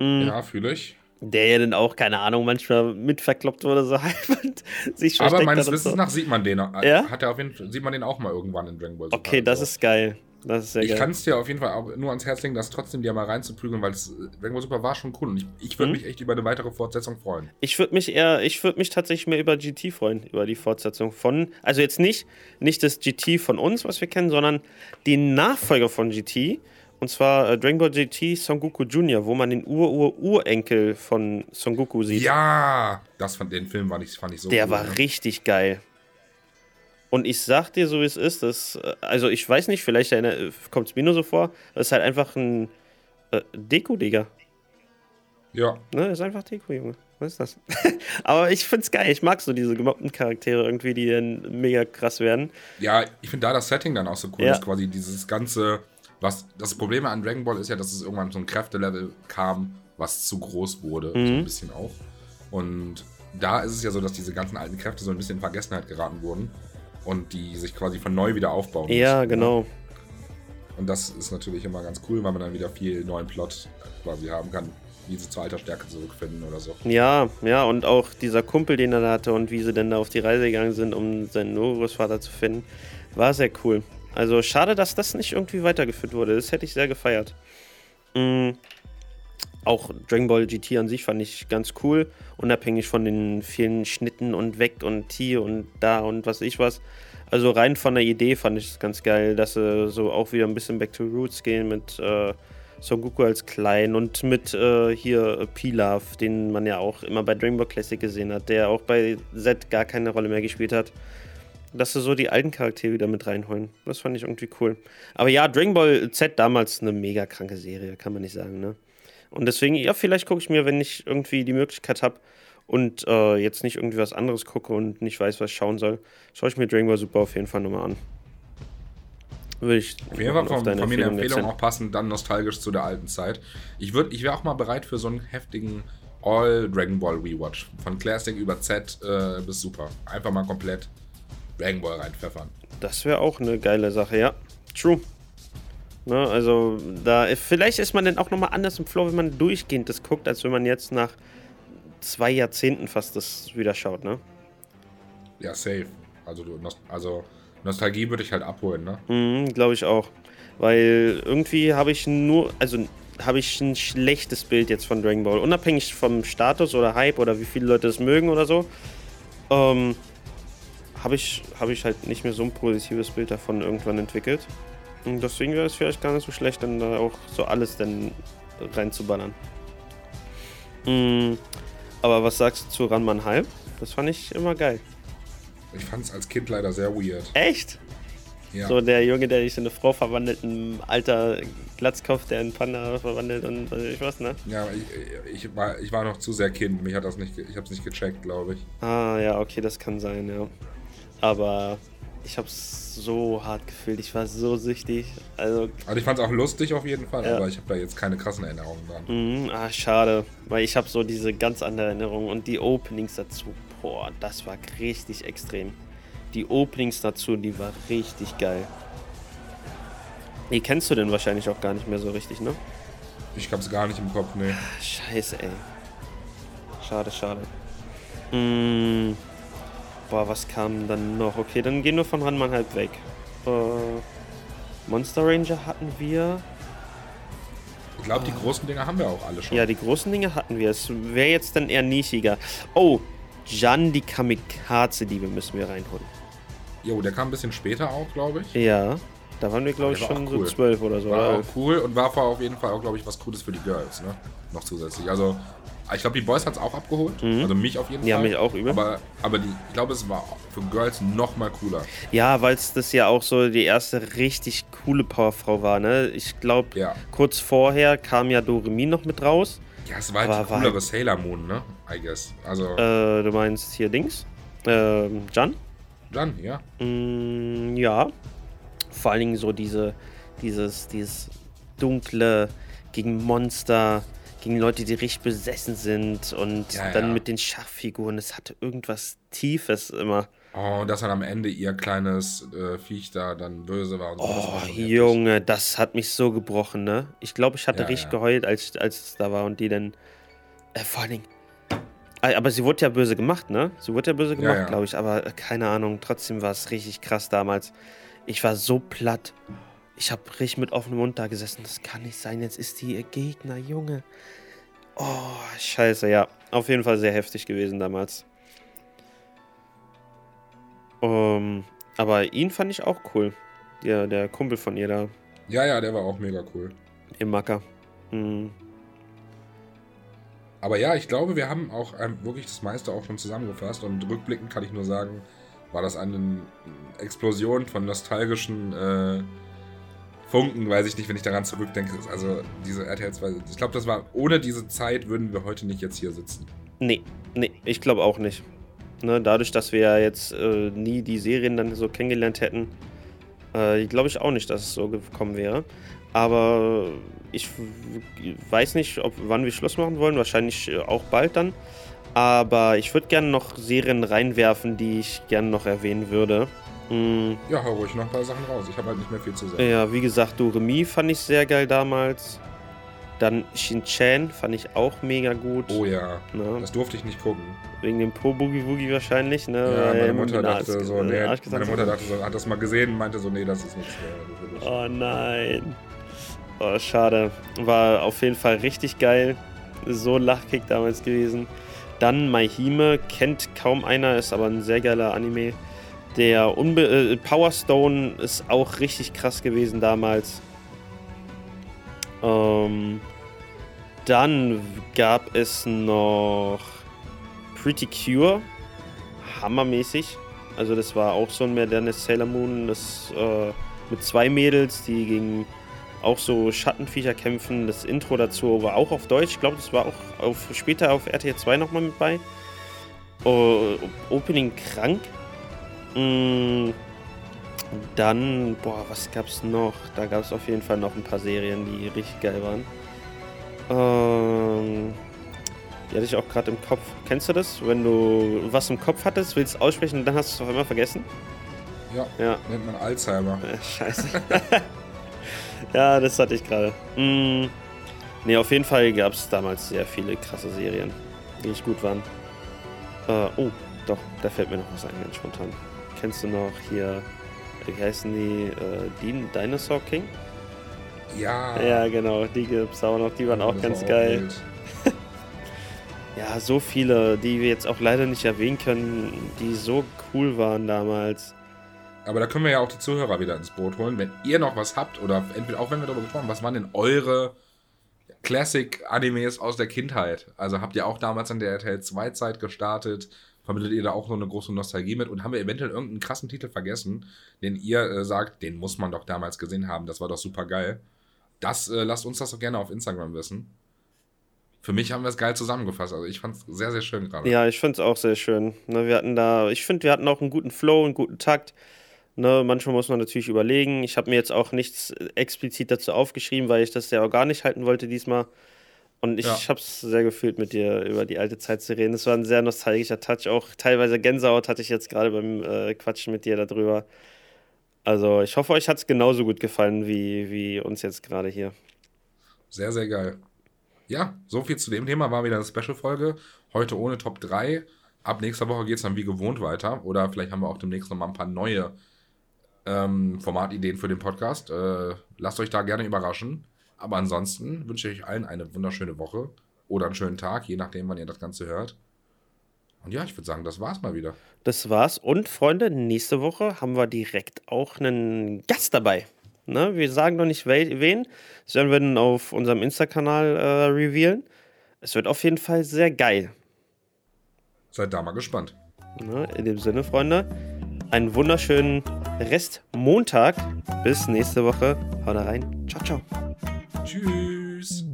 Mhm. Ja, fühle ich. Der ja dann auch, keine Ahnung, manchmal mitverkloppt wurde, so <laughs> halb und sich Aber versteckt meines Wissens so. nach sieht man den. Ja? Hat er auf jeden Fall, sieht man den auch mal irgendwann in Dragon Ball Super. Okay, das Also, ist geil. Das ist sehr Ich kann es dir auf jeden Fall auch nur ans Herz legen, das trotzdem dir mal reinzuprügeln, weil Dragon Ball Super war schon cool und ich, ich würde Mhm. mich echt über eine weitere Fortsetzung freuen. Ich würde mich eher, ich würde mich tatsächlich mehr über GT freuen, über die Fortsetzung von, also jetzt nicht, nicht das GT von uns, was wir kennen, sondern den Nachfolger von GT, und zwar äh, Dragon Ball GT Son Goku Jr., wo man den Ur-Ur-Urenkel von Son Goku sieht. Ja, das von den Film war ich, fand ich so Der cool, war ne? richtig geil. Und ich sag dir so, wie es ist, das, äh, also ich weiß nicht, vielleicht kommt es mir nur so vor, das ist halt einfach ein äh, Deko-Digger. Ja, Ne, ist einfach Deko, Junge. Was ist das? <laughs> Aber ich find's geil. Ich mag so diese gemobbten Charaktere irgendwie, die dann mega krass werden. ja, ich finde da das Setting dann auch so cool, Ja. ist quasi dieses ganze, was, das Problem an Dragon Ball ist ja, dass es irgendwann so ein Kräftelevel kam, was zu groß wurde, so Mhm. ein bisschen auch. Und da ist es ja so, dass diese ganzen alten Kräfte so ein bisschen in Vergessenheit geraten wurden und die sich quasi von neu wieder aufbauen Ja, müssen, genau. Und das ist natürlich immer ganz cool, weil man dann wieder viel neuen Plot quasi haben kann, wie sie zur alter Stärke zurückfinden oder so. Ja, ja, und auch dieser Kumpel, den er da hatte und wie sie dann da auf die Reise gegangen sind, um seinen Urgroßvater zu finden, war sehr cool. Also schade, dass das nicht irgendwie weitergeführt wurde. Das hätte ich sehr gefeiert. Mm, auch Dragon Ball GT an sich fand ich ganz cool, unabhängig von den vielen Schnitten und weg und hier und da und was ich was. Also rein von der Idee fand ich es ganz geil, dass sie so auch wieder ein bisschen back to roots gehen mit äh, Son Goku als klein und mit äh, hier äh, Pilaf, den man ja auch immer bei Dragon Ball Classic gesehen hat, der auch bei Z gar keine Rolle mehr gespielt hat. Dass sie so die alten Charaktere wieder mit reinholen. Das fand ich irgendwie cool. Aber ja, Dragon Ball Z damals eine mega kranke Serie, kann man nicht sagen, ne? Und deswegen, ja, vielleicht gucke ich mir, wenn ich irgendwie die Möglichkeit habe und äh, jetzt nicht irgendwie was anderes gucke und nicht weiß, was ich schauen soll, schaue ich mir Dragon Ball Super auf jeden Fall nochmal an. Würde ich Auf jeden Fall von, von mir eine Empfehlung auch passend, dann nostalgisch zu der alten Zeit. Ich, würd- ich wäre auch mal bereit für so einen heftigen All Dragon Ball Rewatch. Von Classic über Z äh, bis Super. Einfach mal komplett Dragon Ball reinpfeffern. Das wäre auch eine geile Sache, ja. True. Ne? Also da vielleicht ist man dann auch nochmal anders im Flow, wenn man durchgehend das guckt, als wenn man jetzt nach zwei Jahrzehnten fast das wieder schaut, ne? Ja, safe. Also, du, also Nostalgie würde ich halt abholen, ne? Mhm, glaube ich auch. Weil irgendwie habe ich nur, also habe ich ein schlechtes Bild jetzt von Dragon Ball. Unabhängig vom Status oder Hype oder wie viele Leute es mögen oder so, ähm, habe ich, hab ich halt nicht mehr so ein positives Bild davon irgendwann entwickelt. Und deswegen wäre es vielleicht gar nicht so schlecht, dann da auch so alles dann reinzuballern. Mhm. Aber was sagst du zu Ranman Hype? Das fand ich immer geil. Ich fand es als Kind leider sehr weird. Echt? Ja. So der Junge, der sich in eine Frau verwandelt, ein alter Glatzkopf, der in Panda verwandelt und weiß ich was, ne? Ja, ich, ich, war, ich war noch zu sehr Kind. Mich hat das nicht, ich habe es nicht gecheckt, glaube ich. Ah, ja, okay, das kann sein, ja. Aber ich hab's so hart gefühlt, ich war so süchtig. Also, Also ich fand es auch lustig auf jeden Fall, Ja. aber ich habe da jetzt keine krassen Erinnerungen dran. mh, ah, schade, weil ich habe so diese ganz andere Erinnerung und die Openings dazu, boah, das war richtig extrem. Die Openings dazu, die war richtig geil. Die kennst du denn wahrscheinlich auch gar nicht mehr so richtig, ne? Ich hab's gar nicht im Kopf, nee. Scheiße, ey. Schade, schade. Mm. Boah, was kam dann noch? Okay, dann gehen wir von Ranman halb weg. Äh, Monster Ranger hatten wir. Ich glaube, die großen Dinger haben wir auch alle schon. Ja, die großen Dinge hatten wir. Es wäre jetzt dann eher nischiger. Oh, Jan die Kamikaze-Diebe müssen wir reinholen. Jo, der kam ein bisschen später auch, glaube ich. Ja, da waren wir, glaube ich, war schon auch so cool. zwölf oder so. War Oder? auch cool und war vor auf jeden Fall auch, glaube ich, was Cooles für die Girls, ne? Noch zusätzlich. Also, ich glaube, die Boys hat's auch abgeholt. Also mich auf jeden Ja, Fall. mich auch übel. Aber, aber die, ich glaube, es war für Girls noch mal cooler. Ja, weil es das ja auch so die erste richtig coole Powerfrau war, ne? Ich glaube, Ja. kurz vorher kam ja Doremi noch mit raus. Ja, es war halt Aber die coolere halt- Sailor Moon, ne? I guess. Also, Äh, du meinst hier Dings? Ähm, Jan? Jan, ja. Mm, ja. Vor allen Dingen so diese, dieses, dieses dunkle gegen Monster, gegen Leute, die richtig besessen sind und Ja, dann ja. mit den Schachfiguren. Es hatte irgendwas Tiefes immer. Oh, und dass dann am Ende ihr kleines äh, Viech da dann böse war und so. das Oh, heftig. Junge, das hat mich so gebrochen, ne? Ich glaube, ich hatte Ja, richtig geheult, als, als es da war und die dann. Äh, vor allen Dingen. Ah, Aber sie wurde ja böse gemacht, ne? Sie wurde ja böse gemacht, glaube ich. Aber äh, keine Ahnung, trotzdem war es richtig krass damals. Ich war so platt. Ich habe richtig mit offenem Mund da gesessen. Das kann nicht sein. Jetzt ist die ihr Gegner, Junge. Oh, scheiße, ja. Auf jeden Fall sehr heftig gewesen damals. Ähm, aber ihn fand ich auch cool. Der, der Kumpel von ihr da Ja, ja, der war auch mega cool. im Macker. Hm. Aber ja, ich glaube, wir haben auch ähm, wirklich das meiste auch schon zusammengefasst und rückblickend kann ich nur sagen, war das eine Explosion von nostalgischen äh, Funken, weiß ich nicht, wenn ich daran zurückdenke. Also diese RTL 2, ich glaube, das war, ohne diese Zeit würden wir heute nicht jetzt hier sitzen. Nee, nee, ich glaube auch nicht. Ne, dadurch, dass wir ja jetzt äh, nie die Serien dann so kennengelernt hätten, äh, glaube ich auch nicht, dass es so gekommen wäre. Aber ich weiß nicht, ob, wann wir Schluss machen wollen. Wahrscheinlich äh, auch bald dann. Aber ich würde gerne noch Serien reinwerfen, die ich gerne noch erwähnen würde. Mm, Ja, hau ruhig noch ein paar Sachen raus. Ich habe halt nicht mehr viel zu sagen. ja, wie gesagt, Doremi fand ich sehr geil damals. Dann Shin-Chan fand ich auch mega gut. Oh ja, Ne? das durfte ich nicht gucken. Wegen dem Po-Boogie-Woogie wahrscheinlich, ne? Ja, meine Mutter dachte so, nee, meine Mutter dachte so, hat das mal gesehen und meinte so, nee, das ist nichts mehr. Oh nein. Oh, schade. War auf jeden Fall richtig geil. So ein Lachkick damals gewesen. Dann Maihime, kennt kaum einer, ist aber ein sehr geiler Anime. Der Unbe äh, Power Stone ist auch richtig krass gewesen damals. Ähm, dann gab es noch Pretty Cure. Hammermäßig. Also das war auch so ein modernes Sailor Moon, das äh, mit zwei Mädels, die gegen auch so Schattenviecher kämpfen. Das Intro dazu war auch auf Deutsch. Ich glaube, das war auch auf, später auf RTL 2 nochmal mit bei. Oh, Opening krank. Mm, dann, boah, was gab's noch? Da gab es auf jeden Fall noch ein paar Serien, die richtig geil waren. Ähm, die hatte ich auch gerade im Kopf. Kennst du das? Wenn du was im Kopf hattest, willst aussprechen und dann hast du es auf einmal vergessen? Ja, Ja. nennt man Alzheimer. Scheiße. <laughs> ja, das hatte ich gerade. Mm, ne, auf jeden Fall gab es damals sehr viele krasse Serien, die nicht gut waren. Äh, oh, doch, da fällt mir noch was ein, ganz spontan. Kennst du noch hier, wie heißen die, äh, Dinosaur King? Ja. Ja, genau, die gibt's auch noch, die waren auch ganz geil. Auch <laughs> ja, so viele, die wir jetzt auch leider nicht erwähnen können, die so cool waren damals. Aber da können wir ja auch die Zuhörer wieder ins Boot holen. Wenn ihr noch was habt, oder entweder auch wenn wir darüber gesprochen haben, was waren denn eure Classic-Animes aus der Kindheit? Also habt ihr auch damals an der RTL 2 Zeit gestartet? Vermittelt ihr da auch noch eine große Nostalgie mit? Und haben wir eventuell irgendeinen krassen Titel vergessen, den ihr äh, sagt, den muss man doch damals gesehen haben, das war doch super geil? Das, äh, lasst uns das doch gerne auf Instagram wissen. Für mich haben wir es geil zusammengefasst. Also ich fand es sehr, sehr schön gerade. Ja, ich fand es auch sehr schön. Ne, wir hatten da, ich finde, wir hatten auch einen guten Flow, einen guten Takt. Ne, manchmal muss man natürlich überlegen. Ich habe mir jetzt auch nichts explizit dazu aufgeschrieben, weil ich das gar nicht halten wollte diesmal. Und ich ja. habe es sehr gefühlt, mit dir über die alte Zeit zu reden. Es war ein sehr nostalgischer Touch. Auch teilweise Gänsehaut hatte ich jetzt gerade beim äh, Quatschen mit dir darüber. Also ich hoffe, euch hat es genauso gut gefallen wie, wie uns jetzt gerade hier. Sehr, sehr geil. Ja, so viel zu dem Thema. War wieder eine Special-Folge. Heute ohne Top 3. Ab nächster Woche geht es dann wie gewohnt weiter. Oder vielleicht haben wir auch demnächst noch mal ein paar neue ähm, Formatideen für den Podcast. Äh, lasst euch da gerne überraschen. Aber ansonsten wünsche ich euch allen eine wunderschöne Woche oder einen schönen Tag, je nachdem, wann ihr das Ganze hört. Und ja, ich würde sagen, das war's mal wieder. Das war's. Und Freunde, nächste Woche haben wir direkt auch einen Gast dabei. Ne? Wir sagen noch nicht wen. Das werden wir dann auf unserem Insta-Kanal äh, revealen. Es wird auf jeden Fall sehr geil. Seid da mal gespannt. Ne? In dem Sinne, Freunde, einen wunderschönen Rest Montag. Bis nächste Woche. Haut rein. Ciao, ciao. Tschüss.